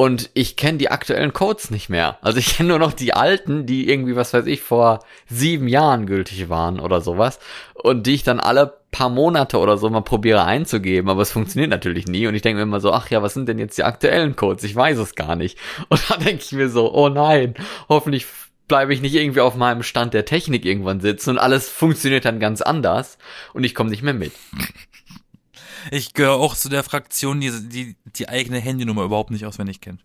[SPEAKER 2] Und ich kenne die aktuellen Codes nicht mehr. Also ich kenne nur noch die alten, die irgendwie, was weiß ich, vor sieben Jahren gültig waren oder sowas. Und die ich dann alle paar Monate oder so mal probiere einzugeben. Aber es funktioniert natürlich nie. Und ich denke mir immer so, ach ja, was sind denn jetzt die aktuellen Codes? Ich weiß es gar nicht. Und dann denke ich mir so, oh nein, hoffentlich bleibe ich nicht irgendwie auf meinem Stand der Technik irgendwann sitzen und alles funktioniert dann ganz anders und ich komme nicht mehr mit.
[SPEAKER 1] Ich gehöre auch zu der Fraktion, die, die die eigene Handynummer überhaupt nicht auswendig kennt.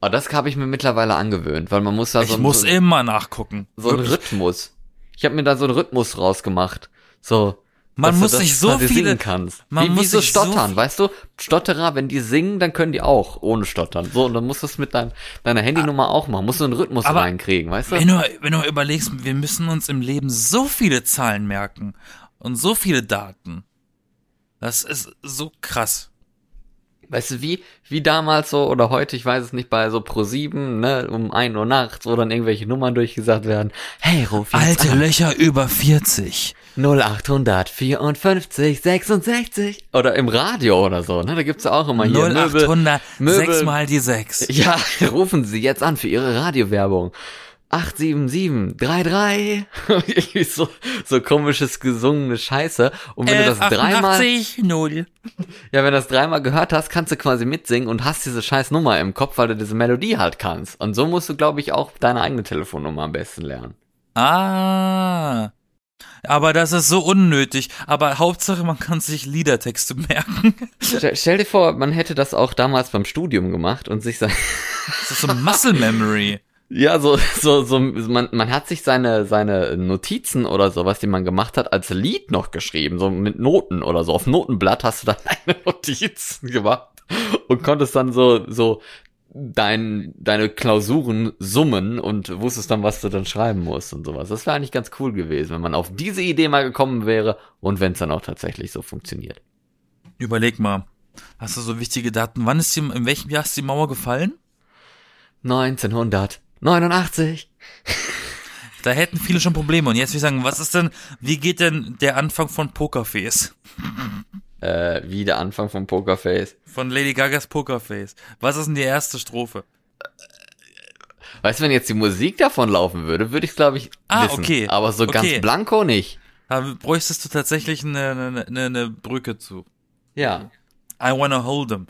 [SPEAKER 2] Aber das habe ich mir mittlerweile angewöhnt, weil man muss da so
[SPEAKER 1] Ich
[SPEAKER 2] ein-
[SPEAKER 1] muss
[SPEAKER 2] so,
[SPEAKER 1] immer nachgucken.
[SPEAKER 2] so einen
[SPEAKER 1] Wirklich.
[SPEAKER 2] Rhythmus. Ich habe mir da so einen Rhythmus rausgemacht. So.
[SPEAKER 1] Man muss sich so viele-
[SPEAKER 2] kannst.
[SPEAKER 1] man
[SPEAKER 2] wie, wie
[SPEAKER 1] muss
[SPEAKER 2] so
[SPEAKER 1] sich so
[SPEAKER 2] stottern,
[SPEAKER 1] viel-
[SPEAKER 2] weißt du? Stotterer, wenn die singen, dann können die auch ohne stottern. So, und dann musst du es mit dein, deiner Handynummer auch machen. Musst du einen Rhythmus
[SPEAKER 1] Aber
[SPEAKER 2] reinkriegen, weißt du?
[SPEAKER 1] Wenn du, wenn du überlegst, wir müssen uns im Leben so viele Zahlen merken und so viele Daten. Das ist so krass.
[SPEAKER 2] Weißt du, wie, wie damals so oder heute, ich weiß es nicht, bei so Pro7, ne, um 1 Uhr nachts, wo dann irgendwelche Nummern durchgesagt werden. Hey, ruf jetzt
[SPEAKER 1] Alte
[SPEAKER 2] an.
[SPEAKER 1] Löcher über 40.
[SPEAKER 2] 0800 54 66 oder im Radio oder so, ne? Da gibt's ja auch immer hier Möbel.
[SPEAKER 1] 0800,
[SPEAKER 2] Möbel.
[SPEAKER 1] 6 mal die 6.
[SPEAKER 2] Ja, rufen Sie jetzt an für Ihre Radiowerbung. 87733 Irgendwie so, so komisches gesungene Scheiße. Und wenn du das dreimal,
[SPEAKER 1] 88, 0.
[SPEAKER 2] ja, wenn du das dreimal gehört hast, kannst du quasi mitsingen und hast diese scheiß Nummer im Kopf, weil du diese Melodie halt kannst. Und so musst du, glaube ich, auch deine eigene Telefonnummer am besten lernen.
[SPEAKER 1] Ah. Aber das ist so unnötig. Aber Hauptsache, man kann sich Liedertexte merken.
[SPEAKER 2] Stell, stell dir vor, man hätte das auch damals beim Studium gemacht und sich sein,
[SPEAKER 1] Das ist so Muscle Memory.
[SPEAKER 2] Ja, so, so, so, man, man hat sich seine, seine Notizen oder sowas, die man gemacht hat, als Lied noch geschrieben, so mit Noten oder so. Auf Notenblatt hast du dann deine Notizen gemacht und konntest dann so, so dein, deine Klausuren summen und wusstest dann, was du dann schreiben musst und sowas. Das wäre eigentlich ganz cool gewesen, wenn man auf diese Idee mal gekommen wäre und wenn es dann auch tatsächlich so funktioniert.
[SPEAKER 1] Überleg mal. Hast du so wichtige Daten? Wann ist die, in welchem Jahr ist die Mauer gefallen?
[SPEAKER 2] 1989.
[SPEAKER 1] Da hätten viele schon Probleme. Und jetzt will ich sagen, was ist denn, wie geht denn der Anfang von Pokerface?
[SPEAKER 2] Äh, wie der Anfang von Pokerface.
[SPEAKER 1] Von Lady Gagas Pokerface. Was ist denn die erste Strophe?
[SPEAKER 2] Weißt du, wenn jetzt die Musik davon laufen würde, würde ich glaube ich
[SPEAKER 1] Ah,
[SPEAKER 2] wissen.
[SPEAKER 1] okay.
[SPEAKER 2] Aber so ganz
[SPEAKER 1] Okay.
[SPEAKER 2] blanko nicht.
[SPEAKER 1] Da bräuchtest du tatsächlich eine, eine, eine Brücke zu.
[SPEAKER 2] Ja.
[SPEAKER 1] I wanna hold them.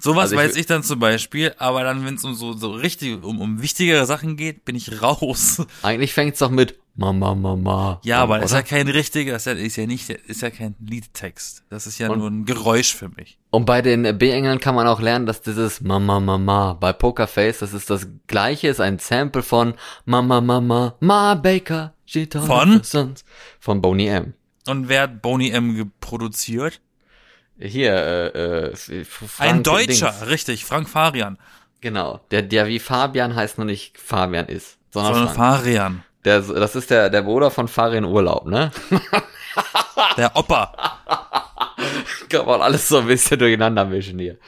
[SPEAKER 1] Sowas
[SPEAKER 2] Also ich
[SPEAKER 1] weiß ich dann zum Beispiel, aber dann, wenn es um so, so richtig, um, um wichtigere Sachen geht, bin ich raus.
[SPEAKER 2] Eigentlich fängt's doch mit Mama, Mama.
[SPEAKER 1] Ja, aber das ist ja
[SPEAKER 2] oder?
[SPEAKER 1] kein richtiger, das ist ja, nicht, ist ja kein Liedtext. Das ist ja
[SPEAKER 2] Und-
[SPEAKER 1] nur ein Geräusch für mich.
[SPEAKER 2] Und bei den B-Engeln kann man auch lernen, dass dieses Mama, Mama bei Pokerface, das ist das gleiche, ist ein Sample von Mama, Mama, Ma Baker. she told
[SPEAKER 1] Von?
[SPEAKER 2] Von Boney M.
[SPEAKER 1] Und wer hat Boney M geproduziert?
[SPEAKER 2] Hier, äh, äh, Frank
[SPEAKER 1] Ein Deutscher,
[SPEAKER 2] Dings.
[SPEAKER 1] richtig, Frank Farian.
[SPEAKER 2] Genau. Der, der wie Fabian heißt nur nicht Fabian ist, sondern,
[SPEAKER 1] Sondern. Farian.
[SPEAKER 2] Der, das ist der, der Bruder von Farin Urlaub, ne?
[SPEAKER 1] Der Opa.
[SPEAKER 2] kann man alles so ein bisschen durcheinander mischen hier.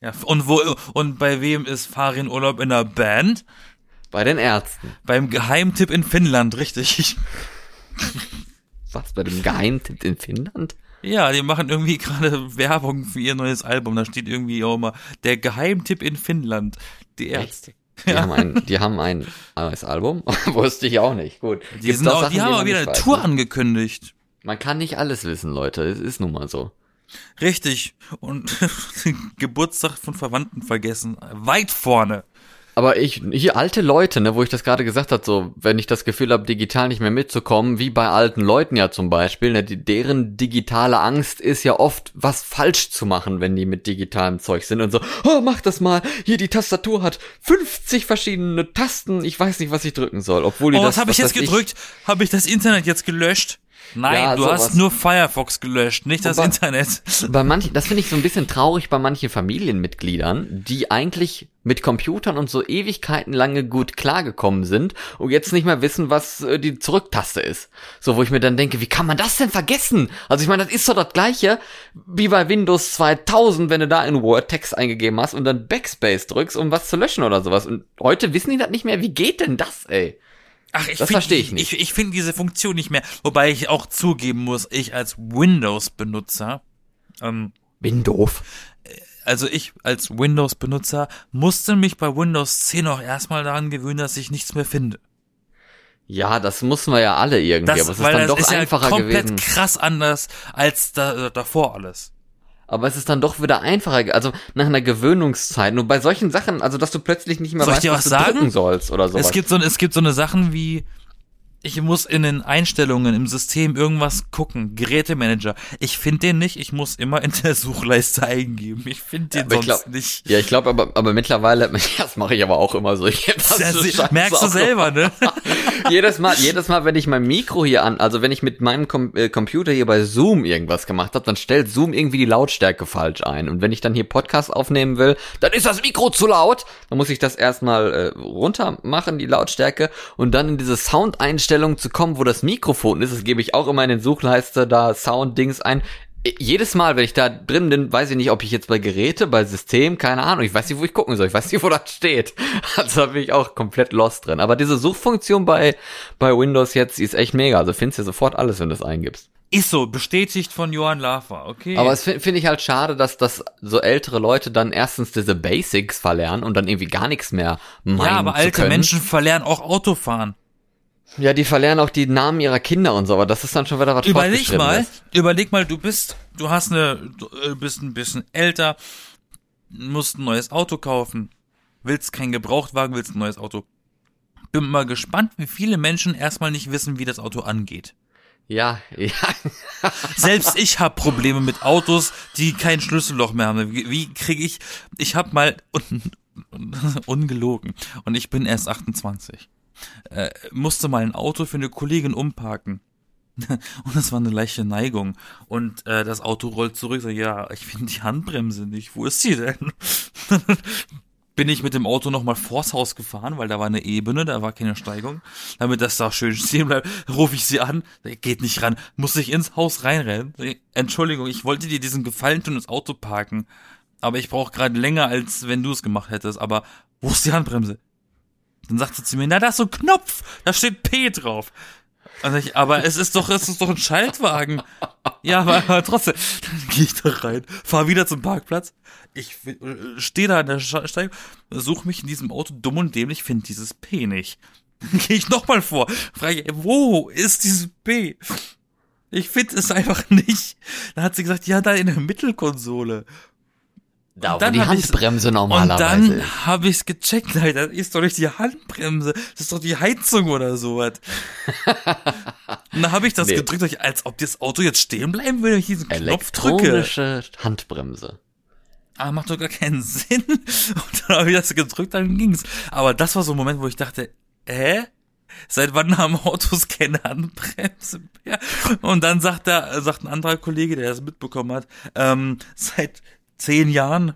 [SPEAKER 1] Ja, und wo und bei wem ist Farin Urlaub in der Band?
[SPEAKER 2] Bei den Ärzten.
[SPEAKER 1] Beim Geheimtipp in Finnland, richtig.
[SPEAKER 2] Was, bei dem Geheimtipp in Finnland?
[SPEAKER 1] Ja, die machen irgendwie gerade Werbung für ihr neues Album. Da steht irgendwie auch immer der Geheimtipp in Finnland. Die Ärzte.
[SPEAKER 2] Die, ja. haben ein, die haben ein neues Album. Wusste ich auch nicht. Gut.
[SPEAKER 1] Die, sind auch, Sachen, die haben auch wieder eine Tour ne? angekündigt.
[SPEAKER 2] Man kann nicht alles wissen, Leute. Es ist nun mal so.
[SPEAKER 1] Richtig. Und Geburtstag von Verwandten vergessen. Weit vorne.
[SPEAKER 2] Aber ich, hier alte Leute, ne, wo ich das gerade gesagt habe, so, wenn ich das Gefühl habe, digital nicht mehr mitzukommen, wie bei alten Leuten ja zum Beispiel, ne, die, deren digitale Angst ist ja oft, was falsch zu machen, wenn die mit digitalem Zeug sind und so, oh, mach das mal, hier die Tastatur hat 50 verschiedene Tasten, ich weiß nicht, was ich drücken soll, obwohl die
[SPEAKER 1] oh,
[SPEAKER 2] das,
[SPEAKER 1] was habe ich jetzt gedrückt? Habe ich das Internet jetzt gelöscht? Nein, ja, du sowas. hast nur Firefox gelöscht, nicht das bei, Internet.
[SPEAKER 2] Bei manchen, das finde ich so ein bisschen traurig bei manchen Familienmitgliedern, die eigentlich mit Computern und so Ewigkeiten lange gut klargekommen sind und jetzt nicht mehr wissen, was äh, die Zurücktaste ist. So, wo ich mir dann denke, wie kann man das denn vergessen? Also ich meine, das ist doch das gleiche wie bei Windows 2000, wenn du da in Word Text eingegeben hast und dann Backspace drückst, um was zu löschen oder sowas. Und heute wissen die das nicht mehr. Wie geht denn das, ey?
[SPEAKER 1] Ach, ich das verstehe ich nicht. Ich, ich finde diese Funktion nicht mehr. Wobei ich auch zugeben muss, ich als Windows-Benutzer, ähm,
[SPEAKER 2] Windows.
[SPEAKER 1] Also ich als Windows-Benutzer musste mich bei Windows 10 auch erstmal daran gewöhnen, dass ich nichts mehr finde.
[SPEAKER 2] Ja, das mussten wir ja alle irgendwie, das, aber es ist dann doch ist einfacher
[SPEAKER 1] ja
[SPEAKER 2] komplett
[SPEAKER 1] gewesen. krass anders als da, davor alles
[SPEAKER 2] aber es ist dann doch wieder einfacher, also nach einer Gewöhnungszeit. Nur bei solchen Sachen, also dass du plötzlich nicht mehr
[SPEAKER 1] Soll weißt, was, was du sagen? drücken
[SPEAKER 2] sollst oder so.
[SPEAKER 1] Es gibt so, es gibt so eine Sachen wie, ich muss in den Einstellungen im System irgendwas gucken. Gerätemanager. Ich finde den nicht. Ich muss immer in der Suchleiste eingeben. Ich finde den ja, sonst
[SPEAKER 2] glaub,
[SPEAKER 1] nicht.
[SPEAKER 2] Ja, ich glaube, aber, aber mittlerweile, das mache ich aber auch immer so. Ich
[SPEAKER 1] das das merkst du selber, ne?
[SPEAKER 2] jedes Mal, jedes Mal, wenn ich mein Mikro hier an, also wenn ich mit meinem Com äh, Computer hier bei Zoom irgendwas gemacht habe, dann stellt Zoom irgendwie die Lautstärke falsch ein. Und wenn ich dann hier Podcast aufnehmen will, dann ist das Mikro zu laut. Dann muss ich das erstmal äh, runter machen, die Lautstärke, und dann in diese Sound-Einstellung Einstellung zu kommen, wo das Mikrofon ist. Das gebe ich auch immer in den Suchleiste da Sound-Dings ein. Jedes Mal, wenn ich da drin bin, weiß ich nicht, ob ich jetzt bei Geräte, bei System, keine Ahnung. Ich weiß nicht, wo ich gucken soll. Ich weiß nicht, wo das steht. Also da bin ich auch komplett lost drin. Aber diese Suchfunktion bei, bei Windows jetzt, die ist echt mega. Also findest du sofort alles, wenn du es eingibst.
[SPEAKER 1] Ist so, bestätigt von Johann Laffer, okay.
[SPEAKER 2] Aber es finde find ich halt schade, dass das so ältere Leute dann erstens diese Basics verlernen und dann irgendwie gar nichts mehr meinen Ja, aber
[SPEAKER 1] alte Menschen verlernen auch Autofahren.
[SPEAKER 2] Ja, die verlernen auch die Namen ihrer Kinder und so, aber das ist dann schon wieder was
[SPEAKER 1] Überleg mal, ist. überleg mal, du bist, du hast eine, du äh, bist ein bisschen älter, musst ein neues Auto kaufen, willst kein Gebrauchtwagen, willst ein neues Auto. Bin mal gespannt, wie viele Menschen erstmal nicht wissen, wie das Auto angeht.
[SPEAKER 2] Ja, ja.
[SPEAKER 1] Selbst ich habe Probleme mit Autos, die kein Schlüsselloch mehr haben. Wie, wie kriege ich? Ich habe mal un, un, ungelogen und ich bin erst 28 äh, musste mal ein Auto für eine Kollegin umparken. Und es war eine leichte Neigung. Und äh, das Auto rollt zurück. So, ja, ich finde die Handbremse nicht. Wo ist sie denn? Bin ich mit dem Auto nochmal vors Haus gefahren, weil da war eine Ebene, da war keine Steigung. Damit das da schön stehen bleibt, rufe ich sie an. Geht nicht ran. Muss ich ins Haus reinrennen. Entschuldigung, ich wollte dir diesen Gefallen tun, das Auto parken. Aber ich brauche gerade länger, als wenn du es gemacht hättest. Aber wo ist die Handbremse? Dann sagt sie zu mir, na, da ist so ein Knopf, da steht P drauf. Also ich, aber es ist doch, es ist doch ein Schaltwagen. Ja, aber, aber trotzdem. Dann gehe ich da rein, fahr wieder zum Parkplatz. Ich stehe da an der Steigung, suche mich in diesem Auto dumm und dämlich, finde dieses P nicht. Dann gehe ich nochmal vor, frage, wo ist dieses P? Ich finde es einfach nicht. Dann hat sie gesagt, ja, da in der Mittelkonsole.
[SPEAKER 2] Da, wo die Handbremse normalerweise
[SPEAKER 1] Und dann habe ich es gecheckt, Alter. Das ist doch nicht die Handbremse. Das ist doch die Heizung oder sowas. und dann habe ich das nee. gedrückt, als ob das Auto jetzt stehen bleiben würde, wenn ich diesen Knopf drücke.
[SPEAKER 2] Elektronische Handbremse.
[SPEAKER 1] Ah, macht doch gar keinen Sinn. Und dann habe ich das gedrückt, dann ging's. Aber das war so ein Moment, wo ich dachte, hä? Seit wann haben Autos keine Handbremse mehr? Und dann sagt da, sagt ein anderer Kollege, der das mitbekommen hat, ähm, seit zehn Jahren.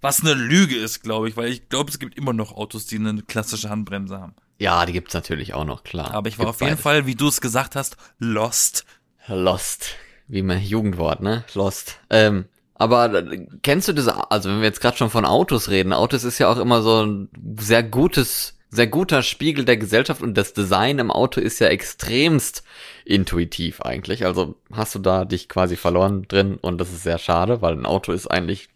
[SPEAKER 1] Was eine Lüge ist, glaube ich, weil ich glaube, es gibt immer noch Autos, die eine klassische Handbremse haben.
[SPEAKER 2] Ja, die gibt's natürlich auch noch, klar.
[SPEAKER 1] Aber ich war auf jeden beides. Fall, wie du es gesagt hast, lost.
[SPEAKER 2] Lost. wie mein Jugendwort, ne? Lost. Ähm, aber äh, kennst du diese, also wenn wir jetzt gerade schon von Autos reden, Autos ist ja auch immer so ein sehr gutes, sehr guter Spiegel der Gesellschaft und das Design im Auto ist ja extremst intuitiv eigentlich. Also hast du da dich quasi verloren drin und das ist sehr schade, weil ein Auto ist eigentlich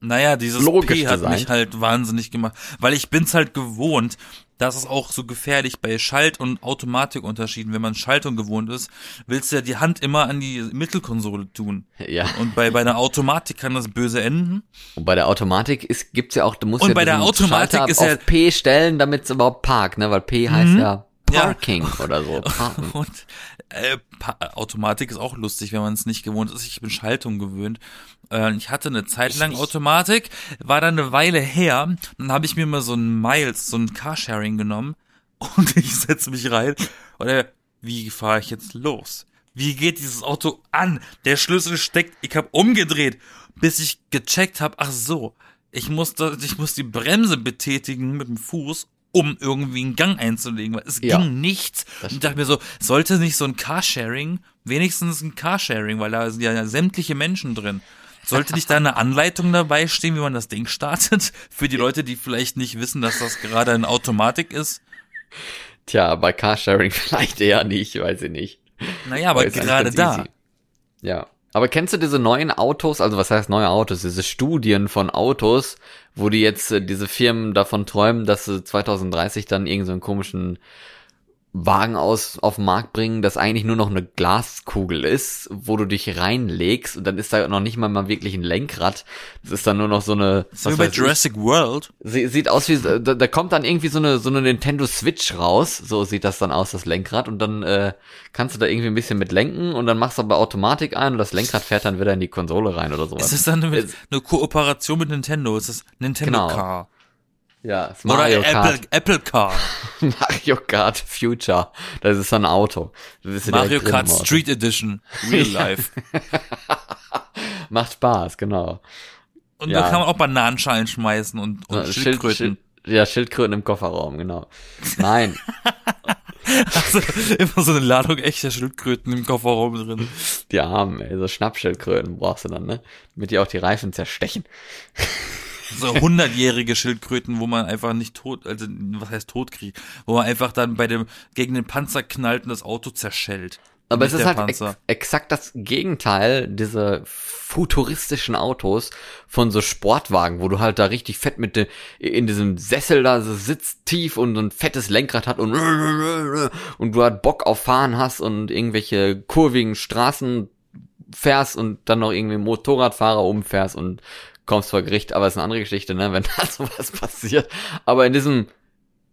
[SPEAKER 1] Naja, dieses
[SPEAKER 2] Logisch
[SPEAKER 1] P hat
[SPEAKER 2] designt.
[SPEAKER 1] mich halt wahnsinnig gemacht, weil ich bin's halt gewohnt. Das ist auch so gefährlich bei Schalt- und Automatikunterschieden. Wenn man Schaltung gewohnt ist, willst du ja die Hand immer an die Mittelkonsole tun.
[SPEAKER 2] ja.
[SPEAKER 1] Und bei, bei einer Automatik kann das böse enden.
[SPEAKER 2] Und bei der Automatik ist gibt's ja auch, du musst
[SPEAKER 1] Und
[SPEAKER 2] ja
[SPEAKER 1] bei der Automatik
[SPEAKER 2] Schalter
[SPEAKER 1] ist
[SPEAKER 2] auf
[SPEAKER 1] ja-
[SPEAKER 2] P stellen, damit es überhaupt parkt, ne? Weil P heißt ja
[SPEAKER 1] Ja.
[SPEAKER 2] Parking oder so. Parken.
[SPEAKER 1] Und äh, Pa- Automatik ist auch lustig, wenn man es nicht gewohnt ist. Ich bin Schaltung gewöhnt. Äh, ich hatte eine Zeit lang Automatik, war dann eine Weile her. Dann habe ich mir mal so ein Miles, so ein Carsharing genommen und ich setze mich rein und äh, wie fahre ich jetzt los? Wie geht dieses Auto an? Der Schlüssel steckt, ich habe umgedreht, bis ich gecheckt habe, ach so, ich muss, da, ich muss die Bremse betätigen mit dem Fuß, um irgendwie einen Gang einzulegen, weil es
[SPEAKER 2] Ja.
[SPEAKER 1] ging nichts. Und ich dachte mir so, sollte nicht so ein Carsharing, wenigstens ein Carsharing, weil da sind ja sämtliche Menschen drin. Sollte nicht da eine Anleitung dabei stehen, wie man das Ding startet? Für die Leute, die vielleicht nicht wissen, dass das gerade eine Automatik ist.
[SPEAKER 2] Tja, bei Carsharing vielleicht eher nicht, weiß ich nicht.
[SPEAKER 1] Naja, aber
[SPEAKER 2] eigentlich
[SPEAKER 1] gerade da.
[SPEAKER 2] Ja. Aber kennst du diese neuen Autos, also was heißt neue Autos, diese Studien von Autos, wo die jetzt äh, diese Firmen davon träumen, dass sie 2030 dann irgendeinen so einen komischen Wagen aus auf den Markt bringen, das eigentlich nur noch eine Glaskugel ist, wo du dich reinlegst und dann ist da noch nicht mal mal wirklich ein Lenkrad. Das ist dann nur noch so eine
[SPEAKER 1] So wie bei
[SPEAKER 2] weiß ich,
[SPEAKER 1] Jurassic World.
[SPEAKER 2] Sie, sieht aus wie, da, da kommt dann irgendwie so eine, so eine Nintendo Switch raus, so sieht das dann aus, das Lenkrad, und dann äh, kannst du da irgendwie ein bisschen mit lenken und dann machst du aber Automatik ein und das Lenkrad fährt dann wieder in die Konsole rein oder sowas.
[SPEAKER 1] Ist dann eine, eine Kooperation mit Nintendo. Ist Nintendo
[SPEAKER 2] Genau.
[SPEAKER 1] Car.
[SPEAKER 2] Ja,
[SPEAKER 1] Oder
[SPEAKER 2] Mario
[SPEAKER 1] Apple,
[SPEAKER 2] Kart,
[SPEAKER 1] Apple Car.
[SPEAKER 2] Mario Kart Future, das ist so ein Auto.
[SPEAKER 1] Mario Kart. Street Edition. Real Life.
[SPEAKER 2] Macht Spaß, genau.
[SPEAKER 1] Und
[SPEAKER 2] Ja.
[SPEAKER 1] da kann man auch Bananenschalen schmeißen und, und
[SPEAKER 2] Ja, Schild,
[SPEAKER 1] Schildkröten.
[SPEAKER 2] Schild, ja, Schildkröten im Kofferraum, genau. Nein,
[SPEAKER 1] Also, immer so eine Ladung echter Schildkröten im Kofferraum drin.
[SPEAKER 2] die Armen, ey, so Schnappschildkröten brauchst du dann, ne? Damit die auch die Reifen zerstechen.
[SPEAKER 1] So hundertjährige Schildkröten, wo man einfach nicht tot, also was heißt tot kriegt, wo man einfach dann bei dem gegen den Panzer knallt und das Auto zerschellt.
[SPEAKER 2] Aber es ist halt ex exakt das Gegenteil dieser futuristischen Autos von so Sportwagen, wo du halt da richtig fett mit de, in diesem Sessel da so sitzt tief und so ein fettes Lenkrad hat und und du halt Bock auf Fahren hast und irgendwelche kurvigen Straßen fährst und dann noch irgendwie Motorradfahrer umfährst und kommst vor Gericht, aber ist eine andere Geschichte, ne, wenn da sowas passiert. Aber in diesem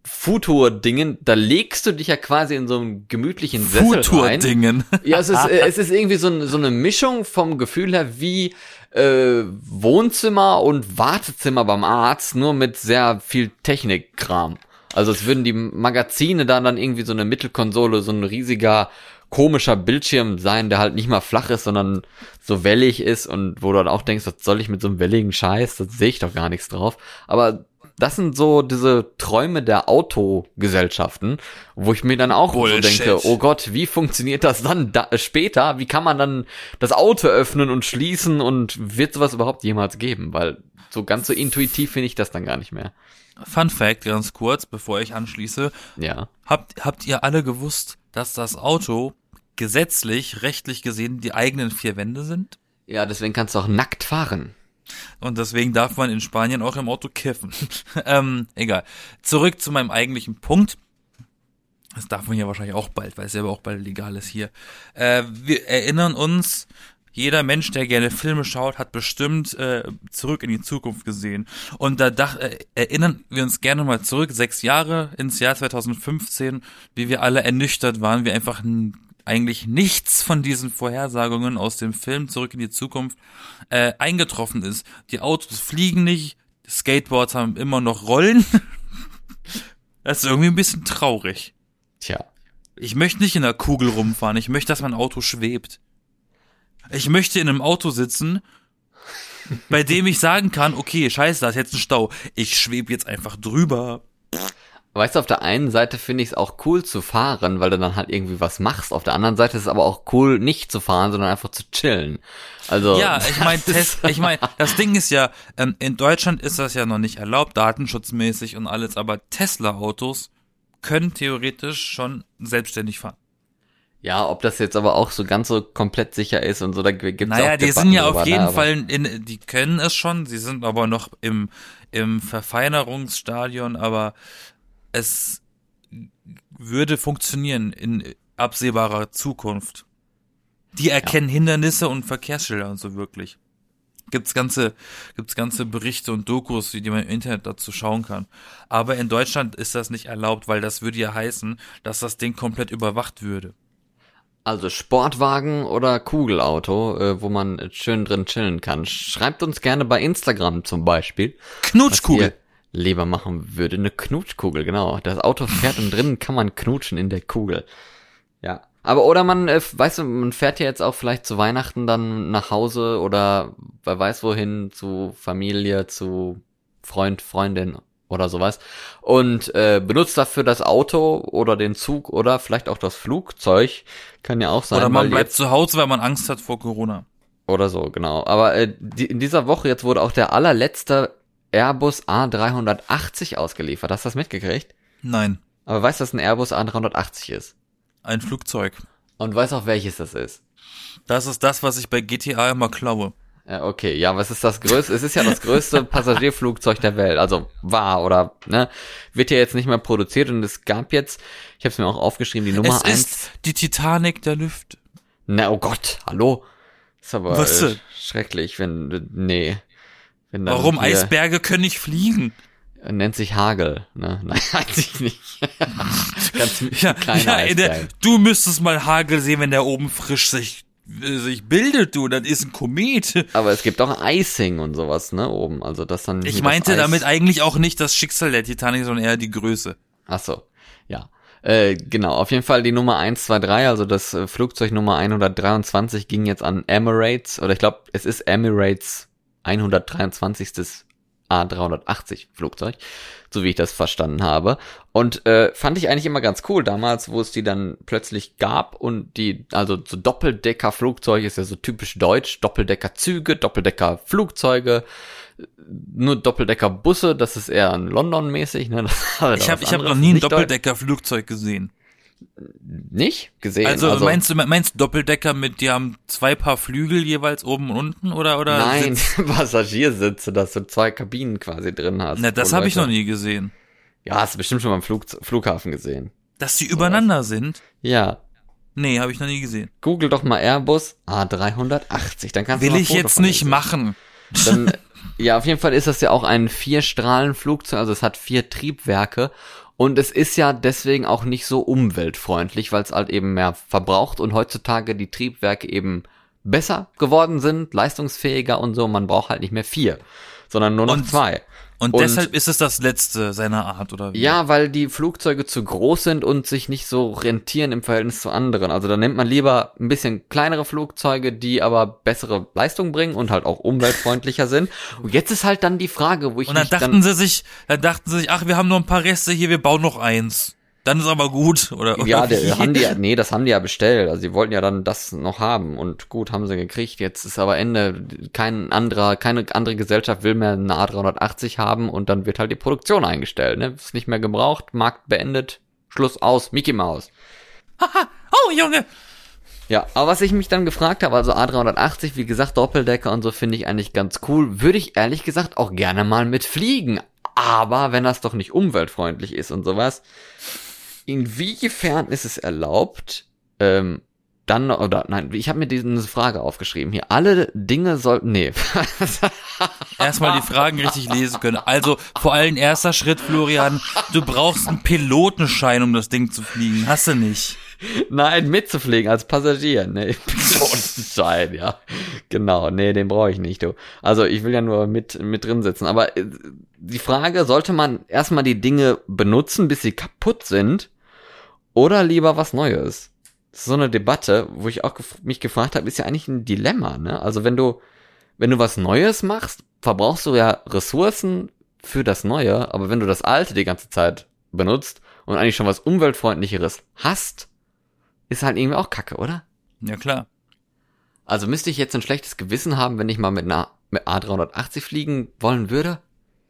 [SPEAKER 2] Futur-Dingen, da legst du dich ja quasi in so einem gemütlichen Sessel rein.
[SPEAKER 1] Futur-Dingen.
[SPEAKER 2] Ja, es ist, äh, es ist irgendwie so, ein- so eine Mischung vom Gefühl her wie äh, Wohnzimmer und Wartezimmer beim Arzt, nur mit sehr viel Technikkram. Also es würden die Magazine da dann irgendwie so eine Mittelkonsole, so ein riesiger komischer Bildschirm sein, der halt nicht mal flach ist, sondern so wellig ist und wo du dann auch denkst, was soll ich mit so einem welligen Scheiß, da sehe ich doch gar nichts drauf. Aber das sind so diese Träume der Autogesellschaften, wo ich mir dann auch
[SPEAKER 1] Bullshit.
[SPEAKER 2] so denke, oh Gott, wie funktioniert das dann da, später? Wie kann man dann das Auto öffnen und schließen und wird sowas überhaupt jemals geben? Weil so ganz so intuitiv finde ich das dann gar nicht mehr.
[SPEAKER 1] Fun Fact, ganz kurz, bevor ich anschließe.
[SPEAKER 2] Ja.
[SPEAKER 1] Habt, habt ihr alle gewusst, dass das Auto gesetzlich, rechtlich gesehen, die eigenen vier Wände sind?
[SPEAKER 2] Ja, deswegen kannst du auch nackt fahren.
[SPEAKER 1] Und deswegen darf man in Spanien auch im Auto kiffen. ähm, egal. Zurück zu meinem eigentlichen Punkt. Das darf man ja wahrscheinlich auch bald, weil es ja aber auch bald legal ist hier. Äh, wir erinnern uns, jeder Mensch, der gerne Filme schaut, hat bestimmt äh, zurück in die Zukunft gesehen. Und da dach, äh, erinnern wir uns gerne mal zurück, sechs Jahre ins Jahr 2015, wie wir alle ernüchtert waren, wie einfach eigentlich nichts von diesen Vorhersagungen aus dem Film Zurück in die Zukunft äh, eingetroffen ist. Die Autos fliegen nicht, Skateboards haben immer noch Rollen. das ist irgendwie ein bisschen traurig.
[SPEAKER 2] Tja.
[SPEAKER 1] Ich möchte nicht in einer Kugel rumfahren, ich möchte, dass mein Auto schwebt. Ich möchte in einem Auto sitzen, bei dem ich sagen kann, okay, scheiße, da ist jetzt ein Stau. Ich schwebe jetzt einfach drüber.
[SPEAKER 2] Weißt du, auf der einen Seite finde ich es auch cool zu fahren, weil du dann halt irgendwie was machst. Auf der anderen Seite ist es aber auch cool, nicht zu fahren, sondern einfach zu chillen. Also
[SPEAKER 1] Ja, ich meine, ich meine, das Ding ist ja, ähm, in Deutschland ist das ja noch nicht erlaubt, datenschutzmäßig und alles, aber Tesla-Autos können theoretisch schon selbstständig fahren.
[SPEAKER 2] Ja, ob das jetzt aber auch so ganz so komplett sicher ist und so, da gibt's
[SPEAKER 1] Naja,
[SPEAKER 2] auch
[SPEAKER 1] die
[SPEAKER 2] Debatten
[SPEAKER 1] sind ja
[SPEAKER 2] drüber,
[SPEAKER 1] auf
[SPEAKER 2] ne,
[SPEAKER 1] jeden
[SPEAKER 2] aber-
[SPEAKER 1] Fall, in, die können es schon, sie sind aber noch im, im Verfeinerungsstadion, aber es würde funktionieren in absehbarer Zukunft. Die erkennen Hindernisse und Verkehrsschilder und so wirklich. Gibt's ganze, gibt's ganze Berichte und Dokus, die man im Internet dazu schauen kann. Aber in Deutschland ist das nicht erlaubt, weil das würde ja heißen, dass das Ding komplett überwacht würde.
[SPEAKER 2] Also Sportwagen oder Kugelauto, äh, wo man schön drin chillen kann. Schreibt uns gerne bei Instagram zum Beispiel.
[SPEAKER 1] Knutschkugel.
[SPEAKER 2] Lieber machen würde. Eine Knutschkugel, genau. Das Auto fährt und drinnen kann man knutschen in der Kugel. Ja. Aber oder man, äh, weißt du, man fährt ja jetzt auch vielleicht zu Weihnachten dann nach Hause oder wer weiß wohin, zu Familie, zu Freund, Freundin oder sowas und äh, benutzt dafür das Auto oder den Zug oder vielleicht auch das Flugzeug. Kann ja auch sein.
[SPEAKER 1] Oder man bleibt zu Hause, weil man Angst hat vor Corona.
[SPEAKER 2] oder so, genau. Aber äh, die, in dieser Woche jetzt wurde auch der allerletzte Airbus A380 ausgeliefert. Hast du das mitgekriegt?
[SPEAKER 1] Nein,
[SPEAKER 2] Aber weißt du, dass ein Airbus A380 ist?
[SPEAKER 1] ein Flugzeug.
[SPEAKER 2] Und weißt auch, welches das ist?
[SPEAKER 1] Das ist das, was ich bei GTA immer klaue.
[SPEAKER 2] Ja, okay, ja, was ist das größte? es ist ja das größte Passagierflugzeug der Welt. Also war oder ne, wird ja jetzt nicht mehr produziert und es gab jetzt, ich habe es mir auch aufgeschrieben, die Nummer
[SPEAKER 1] es
[SPEAKER 2] eins.
[SPEAKER 1] ist die Titanic der Lüfte.
[SPEAKER 2] Na, oh Gott, hallo. Ist aber
[SPEAKER 1] Was
[SPEAKER 2] äh, schrecklich, wenn nee.
[SPEAKER 1] Warum?
[SPEAKER 2] hier-
[SPEAKER 1] Eisberge können nicht fliegen.
[SPEAKER 2] nennt sich Hagel, ne? Nein, weiß ich nicht. Ganz
[SPEAKER 1] Ja,
[SPEAKER 2] kleiner
[SPEAKER 1] ja der, du müsstest mal Hagel sehen, wenn der oben frisch sich, äh, sich bildet, du. Das ist ein Komet.
[SPEAKER 2] Aber es gibt auch Icing und sowas, ne, oben. Also das dann.
[SPEAKER 1] Ich meinte damit eigentlich auch nicht das Schicksal der Titanic, sondern eher die Größe.
[SPEAKER 2] Ach so, ja. Äh, genau, auf jeden Fall die Nummer 123, also das äh, Flugzeug Nummer 123 ging jetzt an Emirates, oder ich glaube, es ist Emirates 123. A380 Flugzeug, so wie ich das verstanden habe. Und äh, fand ich eigentlich immer ganz cool damals, wo es die dann plötzlich gab und die, also so Doppeldecker-Flugzeug ist ja so typisch deutsch, Doppeldecker-Züge, Doppeldecker-Flugzeuge, nur Doppeldecker-Busse, das ist eher ein London-mäßig, ne? Das war
[SPEAKER 1] Ich habe ich hab noch nie ein Doppeldecker-Flugzeug gesehen.
[SPEAKER 2] Nicht gesehen.
[SPEAKER 1] Also, meinst du meinst du Doppeldecker mit, die haben zwei Paar Flügel jeweils oben und unten oder oder?
[SPEAKER 2] Nein,
[SPEAKER 1] Sitz-
[SPEAKER 2] Passagiersitze, dass du zwei Kabinen quasi drin hast.
[SPEAKER 1] Ne, das habe ich noch nie gesehen.
[SPEAKER 2] Ja, hast du bestimmt schon mal am Flug, Flughafen gesehen.
[SPEAKER 1] Dass die übereinander sind?
[SPEAKER 2] Ja.
[SPEAKER 1] Nee, habe ich noch nie gesehen.
[SPEAKER 2] Google doch mal Airbus A380, dann kannst du
[SPEAKER 1] Will
[SPEAKER 2] mal ein
[SPEAKER 1] ich jetzt nicht
[SPEAKER 2] sehen.
[SPEAKER 1] machen.
[SPEAKER 2] Dann, ja, auf jeden Fall ist das ja auch ein Vierstrahlenflugzeug, also es hat vier Triebwerke und es ist ja deswegen auch nicht so umweltfreundlich, weil es halt eben mehr verbraucht und heutzutage die Triebwerke eben besser geworden sind, leistungsfähiger und so. Man braucht halt nicht mehr vier, sondern nur noch
[SPEAKER 1] Und-
[SPEAKER 2] zwei.
[SPEAKER 1] Und,
[SPEAKER 2] Und-
[SPEAKER 1] deshalb ist es das letzte seiner Art, oder wie?
[SPEAKER 2] Ja, weil die Flugzeuge zu groß sind und sich nicht so rentieren im Verhältnis zu anderen. Also da nimmt man lieber ein bisschen kleinere Flugzeuge, die aber bessere Leistung bringen und halt auch umweltfreundlicher sind. Und jetzt ist halt dann die Frage, wo ich
[SPEAKER 1] Und dann dachten
[SPEAKER 2] dann
[SPEAKER 1] sie sich, dann dachten sie sich, ach, wir haben noch ein paar Reste hier, wir bauen noch eins. Dann ist aber gut, oder? oder
[SPEAKER 2] ja, der, haben die, nee, das haben die ja bestellt. Also die wollten ja dann das noch haben und gut, haben sie gekriegt. Jetzt ist aber Ende. Kein anderer, keine andere Gesellschaft will mehr eine A380 haben und dann wird halt die Produktion eingestellt. Ne? Ist nicht mehr gebraucht, Markt beendet, Schluss aus, Mickey Mouse.
[SPEAKER 1] oh, Junge!
[SPEAKER 2] Ja, aber was ich mich dann gefragt habe, also A380, wie gesagt, Doppeldecker und so finde ich eigentlich ganz cool. Würde ich ehrlich gesagt auch gerne mal mit fliegen. Aber wenn das doch nicht umweltfreundlich ist und sowas, inwiefern ist es erlaubt, ähm, dann, oder nein, ich habe mir diese Frage aufgeschrieben hier. Alle Dinge sollten, nee.
[SPEAKER 1] Erstmal die Fragen richtig lesen können. Also, vor allem erster Schritt, Florian, du brauchst einen Pilotenschein, um das Ding zu fliegen. Hast du nicht?
[SPEAKER 2] Nein, mitzufliegen als Passagier. Nee, Pilotenschein, ja. Genau, nee, den brauche ich nicht, du. Also ich will ja nur mit, mit drin sitzen. Aber äh, die Frage, sollte man erstmal die Dinge benutzen, bis sie kaputt sind? Oder lieber was Neues? Das ist so eine Debatte, wo ich auch gef mich gefragt habe, ist ja eigentlich ein Dilemma, ne? Also wenn du, wenn du was Neues machst, verbrauchst du ja Ressourcen für das Neue, aber wenn du das Alte die ganze Zeit benutzt und eigentlich schon was umweltfreundlicheres hast, ist halt irgendwie auch kacke, oder?
[SPEAKER 1] Ja, klar.
[SPEAKER 2] Also müsste ich jetzt ein schlechtes Gewissen haben, wenn ich mal mit einer mit A380 fliegen wollen würde?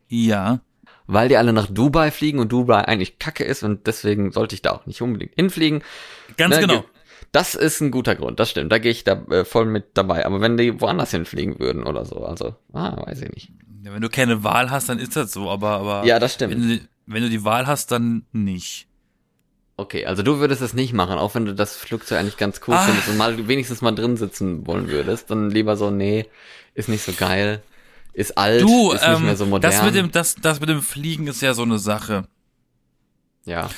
[SPEAKER 1] Ja.
[SPEAKER 2] Weil die alle nach Dubai fliegen und Dubai eigentlich kacke ist und deswegen sollte ich da auch nicht unbedingt hinfliegen.
[SPEAKER 1] Ganz
[SPEAKER 2] Ne,
[SPEAKER 1] genau.
[SPEAKER 2] ge- Das ist ein guter Grund, das stimmt. Da gehe ich da äh, voll mit dabei. Aber wenn die woanders hinfliegen würden oder so, also, ah, weiß ich nicht.
[SPEAKER 1] Ja, wenn du keine Wahl hast, dann ist das so, aber, aber.
[SPEAKER 2] Ja, das stimmt.
[SPEAKER 1] Wenn du, wenn du die Wahl hast, dann nicht.
[SPEAKER 2] Okay, also du würdest es nicht machen, auch wenn du das Flugzeug eigentlich ganz cool
[SPEAKER 1] Ah.
[SPEAKER 2] findest und mal wenigstens mal drin sitzen wollen würdest, dann lieber so, nee, ist nicht so geil, ist alt,
[SPEAKER 1] Du,
[SPEAKER 2] ist nicht
[SPEAKER 1] ähm,
[SPEAKER 2] mehr so modern.
[SPEAKER 1] das mit dem, das, das mit dem Fliegen ist ja so eine Sache.
[SPEAKER 2] ja,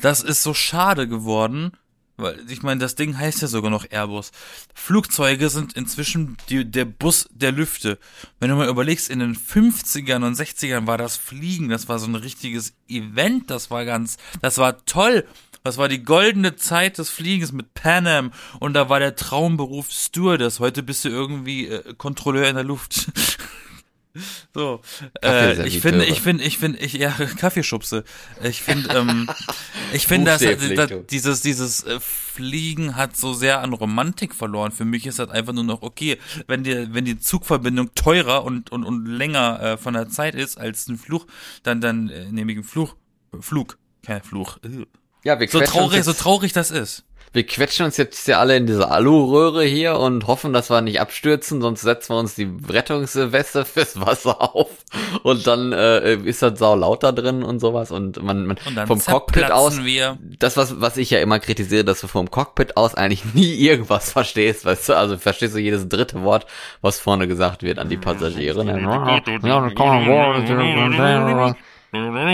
[SPEAKER 1] Das ist so schade geworden, weil ich meine, das Ding heißt ja sogar noch Airbus. Flugzeuge sind inzwischen die, der Bus der Lüfte. Wenn du mal überlegst, in den 50ern und 60ern war das Fliegen, das war so ein richtiges Event, das war ganz, das war toll. Das war die goldene Zeit des Fliegens mit Pan Am und da war der Traumberuf Stewardess. Heute bist du irgendwie äh, Kontrolleur in der Luft. So, äh, ich finde, ich finde, ich finde, ich ja Kaffeeschubse. Ich finde, ähm, ich finde, dass
[SPEAKER 2] Buchstäblich,
[SPEAKER 1] das,
[SPEAKER 2] du.
[SPEAKER 1] dieses dieses äh, Fliegen hat so sehr an Romantik verloren. Für mich ist das einfach nur noch okay, wenn die wenn die Zugverbindung teurer und und und länger äh, von der Zeit ist als ein Fluch, dann dann äh, nehme ich einen Fluch, Flug, kein Fluch.
[SPEAKER 2] Ja, wir
[SPEAKER 1] So
[SPEAKER 2] quetschen,
[SPEAKER 1] traurig,
[SPEAKER 2] uns
[SPEAKER 1] so
[SPEAKER 2] jetzt,
[SPEAKER 1] traurig das ist.
[SPEAKER 2] wir quetschen uns jetzt ja alle in diese Aluröhre hier und hoffen, dass wir nicht abstürzen, sonst setzen wir uns die Rettungsweste fürs Wasser auf und dann äh, ist das sau laut da drin und sowas und man, man
[SPEAKER 1] Und dann
[SPEAKER 2] vom Cockpit aus
[SPEAKER 1] wir.
[SPEAKER 2] das, was, was ich ja immer kritisiere, dass du vom Cockpit aus eigentlich nie irgendwas verstehst, weißt du? Also verstehst du jedes dritte Wort, was vorne gesagt wird an die Passagiere. ne?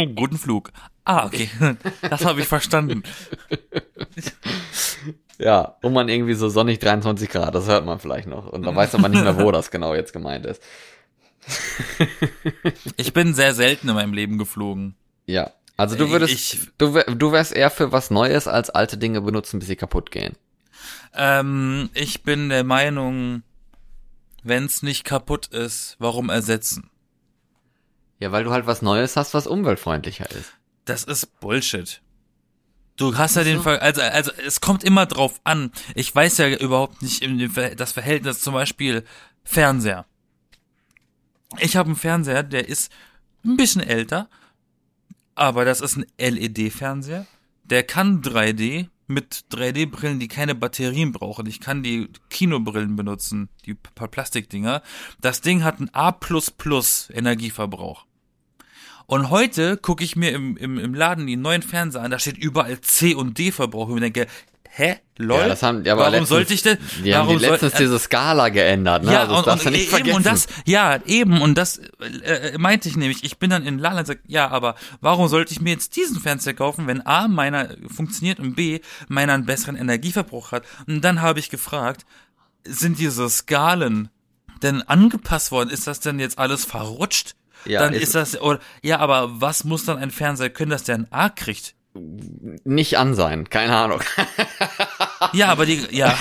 [SPEAKER 1] Guten Flug. Ah, okay. Das habe ich verstanden.
[SPEAKER 2] Ja, und man irgendwie so sonnig 23 Grad, das hört man vielleicht noch. Und da weiß man nicht mehr, wo das genau jetzt gemeint ist.
[SPEAKER 1] Ich bin sehr selten in meinem Leben geflogen.
[SPEAKER 2] Ja. Also du würdest,
[SPEAKER 1] Ich-
[SPEAKER 2] du, du wärst eher für was Neues, als alte Dinge benutzen, bis sie kaputt gehen.
[SPEAKER 1] Ähm, ich bin der Meinung, wenn's nicht kaputt ist, warum ersetzen?
[SPEAKER 2] Ja, weil du halt was Neues hast, was umweltfreundlicher ist.
[SPEAKER 1] Das ist Bullshit. Du hast ja den. Ver also, also es kommt immer drauf an. Ich weiß ja überhaupt nicht Ver das Verhältnis zum Beispiel Fernseher. Ich habe einen Fernseher, der ist ein bisschen älter, aber das ist ein LED-Fernseher. Der kann 3D mit 3D-Brillen, die keine Batterien brauchen. Ich kann die Kinobrillen benutzen, die paar Plastikdinger. Das Ding hat einen A++ Energieverbrauch. Und heute gucke ich mir im, im, im Laden die neuen Fernseher an, da steht überall C und D Verbrauch und ich denke, hä, lol,
[SPEAKER 2] Ja, das haben- ja,
[SPEAKER 1] warum
[SPEAKER 2] letztens-
[SPEAKER 1] sollte ich denn,
[SPEAKER 2] Die haben
[SPEAKER 1] warum
[SPEAKER 2] die letztens
[SPEAKER 1] soll,
[SPEAKER 2] diese Skala geändert, ne?
[SPEAKER 1] ja,
[SPEAKER 2] also das
[SPEAKER 1] und,
[SPEAKER 2] darfst
[SPEAKER 1] und
[SPEAKER 2] du nicht
[SPEAKER 1] eben
[SPEAKER 2] vergessen.
[SPEAKER 1] und das, ja, eben und das äh, meinte ich nämlich. Ich bin dann in Laden und sag, ja, aber warum sollte ich mir jetzt diesen Fernseher kaufen, wenn A meiner funktioniert und B meiner einen besseren Energieverbrauch hat? Und dann habe ich gefragt, sind diese Skalen denn angepasst worden? Ist das denn jetzt alles verrutscht?
[SPEAKER 2] Ja,
[SPEAKER 1] dann
[SPEAKER 2] ist-
[SPEAKER 1] ist, das oder ja, aber was muss dann ein Fernseher können, dass der ein A kriegt?
[SPEAKER 2] nicht an sein, keine Ahnung.
[SPEAKER 1] Ja, aber die ja,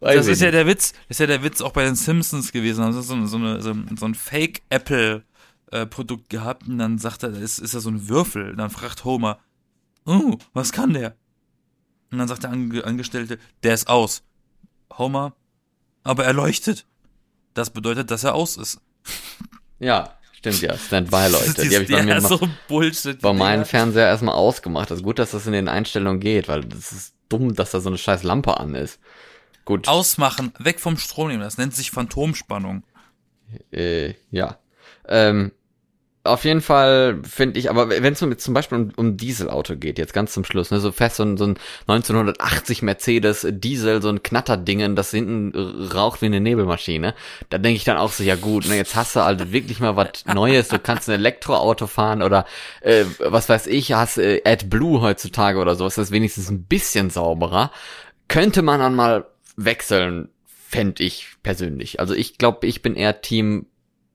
[SPEAKER 2] Weiß
[SPEAKER 1] das ist ja
[SPEAKER 2] nicht.
[SPEAKER 1] der Witz, ist ja der Witz auch bei den Simpsons gewesen. Also so, eine- so, eine, so, ein- so ein Fake Apple äh, Produkt gehabt und dann sagt er, da ist, ist ja so ein Würfel. Und dann fragt Homer, oh, was kann der? Und dann sagt der Ange Angestellte, der ist aus. Homer, aber er leuchtet. Das bedeutet, dass er aus ist.
[SPEAKER 2] Ja, stimmt ja. Standby-Leute. Die habe ich bei mir
[SPEAKER 1] so Bullshit.
[SPEAKER 2] bei meinem. Fernseher erstmal ausgemacht. Das ist gut, dass das in den Einstellungen geht, weil das ist dumm, dass da so eine scheiß Lampe an ist. Gut,
[SPEAKER 1] Ausmachen, weg vom Strom nehmen. Das nennt sich Phantomspannung.
[SPEAKER 2] äh, ja. Ähm, auf jeden Fall finde ich, aber wenn es jetzt zum Beispiel um, um Dieselauto geht, jetzt ganz zum Schluss, ne, so fest so ein, so ein 1980 Mercedes Diesel, so ein Knatterdingen, das hinten äh, raucht wie eine Nebelmaschine, da denke ich dann auch so, ja gut, ne, jetzt hast du halt wirklich mal was Neues, du kannst ein Elektroauto fahren oder äh, was weiß ich, hast äh, AdBlue heutzutage oder sowas, das ist wenigstens ein bisschen sauberer, könnte man dann mal wechseln, fände ich persönlich. Also ich glaube, ich bin eher Team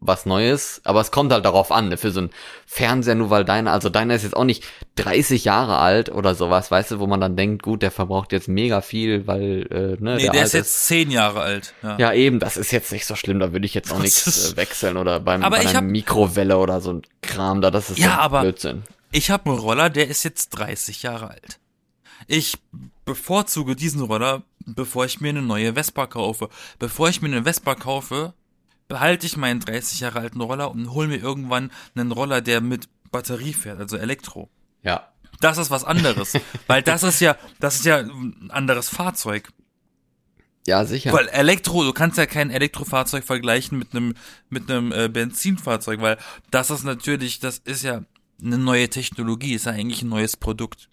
[SPEAKER 2] was Neues, aber es kommt halt darauf an, ne, für so ein Fernseher, nur weil deiner, also deiner ist jetzt auch nicht 30 Jahre alt oder sowas, weißt du, wo man dann denkt, gut, der verbraucht jetzt mega viel, weil, äh, ne,
[SPEAKER 1] Nee,
[SPEAKER 2] der,
[SPEAKER 1] der ist jetzt zehn Jahre alt. Ja.
[SPEAKER 2] Ja, eben, das ist jetzt nicht so schlimm, da würde ich jetzt auch nichts äh, wechseln oder beim,
[SPEAKER 1] Aber
[SPEAKER 2] bei einer
[SPEAKER 1] hab-
[SPEAKER 2] Mikrowelle oder so ein Kram da, das ist
[SPEAKER 1] Ja, aber-
[SPEAKER 2] Blödsinn.
[SPEAKER 1] Ich habe einen Roller, der ist jetzt 30 Jahre alt. Ich bevorzuge diesen Roller, bevor ich mir eine neue Vespa kaufe. Bevor ich mir eine Vespa kaufe, behalte ich meinen 30 Jahre alten Roller und hole mir irgendwann einen Roller, der mit Batterie fährt, also Elektro.
[SPEAKER 2] Ja.
[SPEAKER 1] Das ist was anderes, weil das ist ja, das ist ja ein anderes Fahrzeug.
[SPEAKER 2] Ja, sicher.
[SPEAKER 1] Weil Elektro, du kannst ja kein Elektrofahrzeug vergleichen mit einem mit einem äh, Benzinfahrzeug, weil das ist natürlich, das ist ja eine neue Technologie, ist ja eigentlich ein neues Produkt.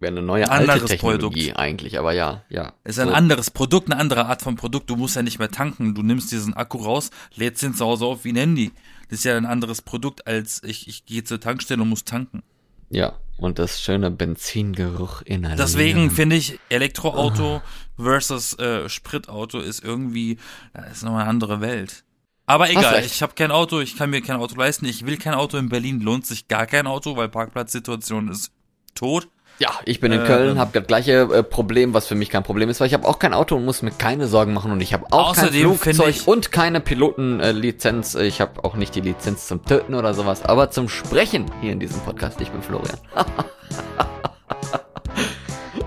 [SPEAKER 2] Wäre eine neue
[SPEAKER 1] Anderes
[SPEAKER 2] alte Technologie eigentlich, aber ja, ja.
[SPEAKER 1] Ist ein
[SPEAKER 2] So.
[SPEAKER 1] anderes Produkt, eine andere Art von Produkt. Du musst ja nicht mehr tanken. Du nimmst diesen Akku raus, lädst ihn zu Hause auf wie ein Handy. Das ist ja ein anderes Produkt als ich, ich gehe zur Tankstelle und muss tanken.
[SPEAKER 2] Ja, und das schöne Benzingeruch innerlich.
[SPEAKER 1] Deswegen finde ich Elektroauto versus äh, Spritauto ist irgendwie, das ist nochmal eine andere Welt. Aber egal, ich habe kein Auto, ich kann mir kein Auto leisten, ich will kein Auto. In Berlin lohnt sich gar kein Auto, weil Parkplatzsituation ist tot.
[SPEAKER 2] Ja, ich bin in
[SPEAKER 1] Ähm.
[SPEAKER 2] Köln, habe das gleiche äh, Problem, was für mich kein Problem ist, weil ich habe auch kein Auto und muss mir keine Sorgen machen und ich habe auch kein Flugzeug und keine Pilotenlizenz. ich habe auch nicht die Lizenz zum Töten oder sowas, aber zum Sprechen hier in diesem Podcast. Ich bin Florian.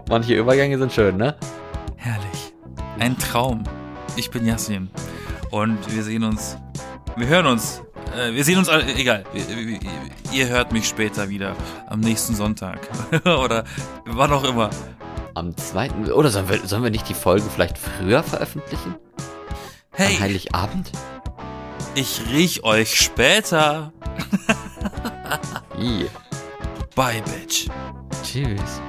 [SPEAKER 2] Manche Übergänge sind schön, ne?
[SPEAKER 1] Herrlich. Ein Traum. Ich bin Yassin. Und wir sehen uns. Wir hören uns. Äh, wir sehen uns alle. Egal. Ihr hört mich später wieder. Am nächsten Sonntag. Oder wann auch immer.
[SPEAKER 2] Am zweiten, oder sollen wir, sollen wir nicht die Folge vielleicht früher veröffentlichen?
[SPEAKER 1] Hey,
[SPEAKER 2] Am Heiligabend?
[SPEAKER 1] ich riech euch später.
[SPEAKER 2] Ih,
[SPEAKER 1] Bye, Bitch.
[SPEAKER 2] tschüss.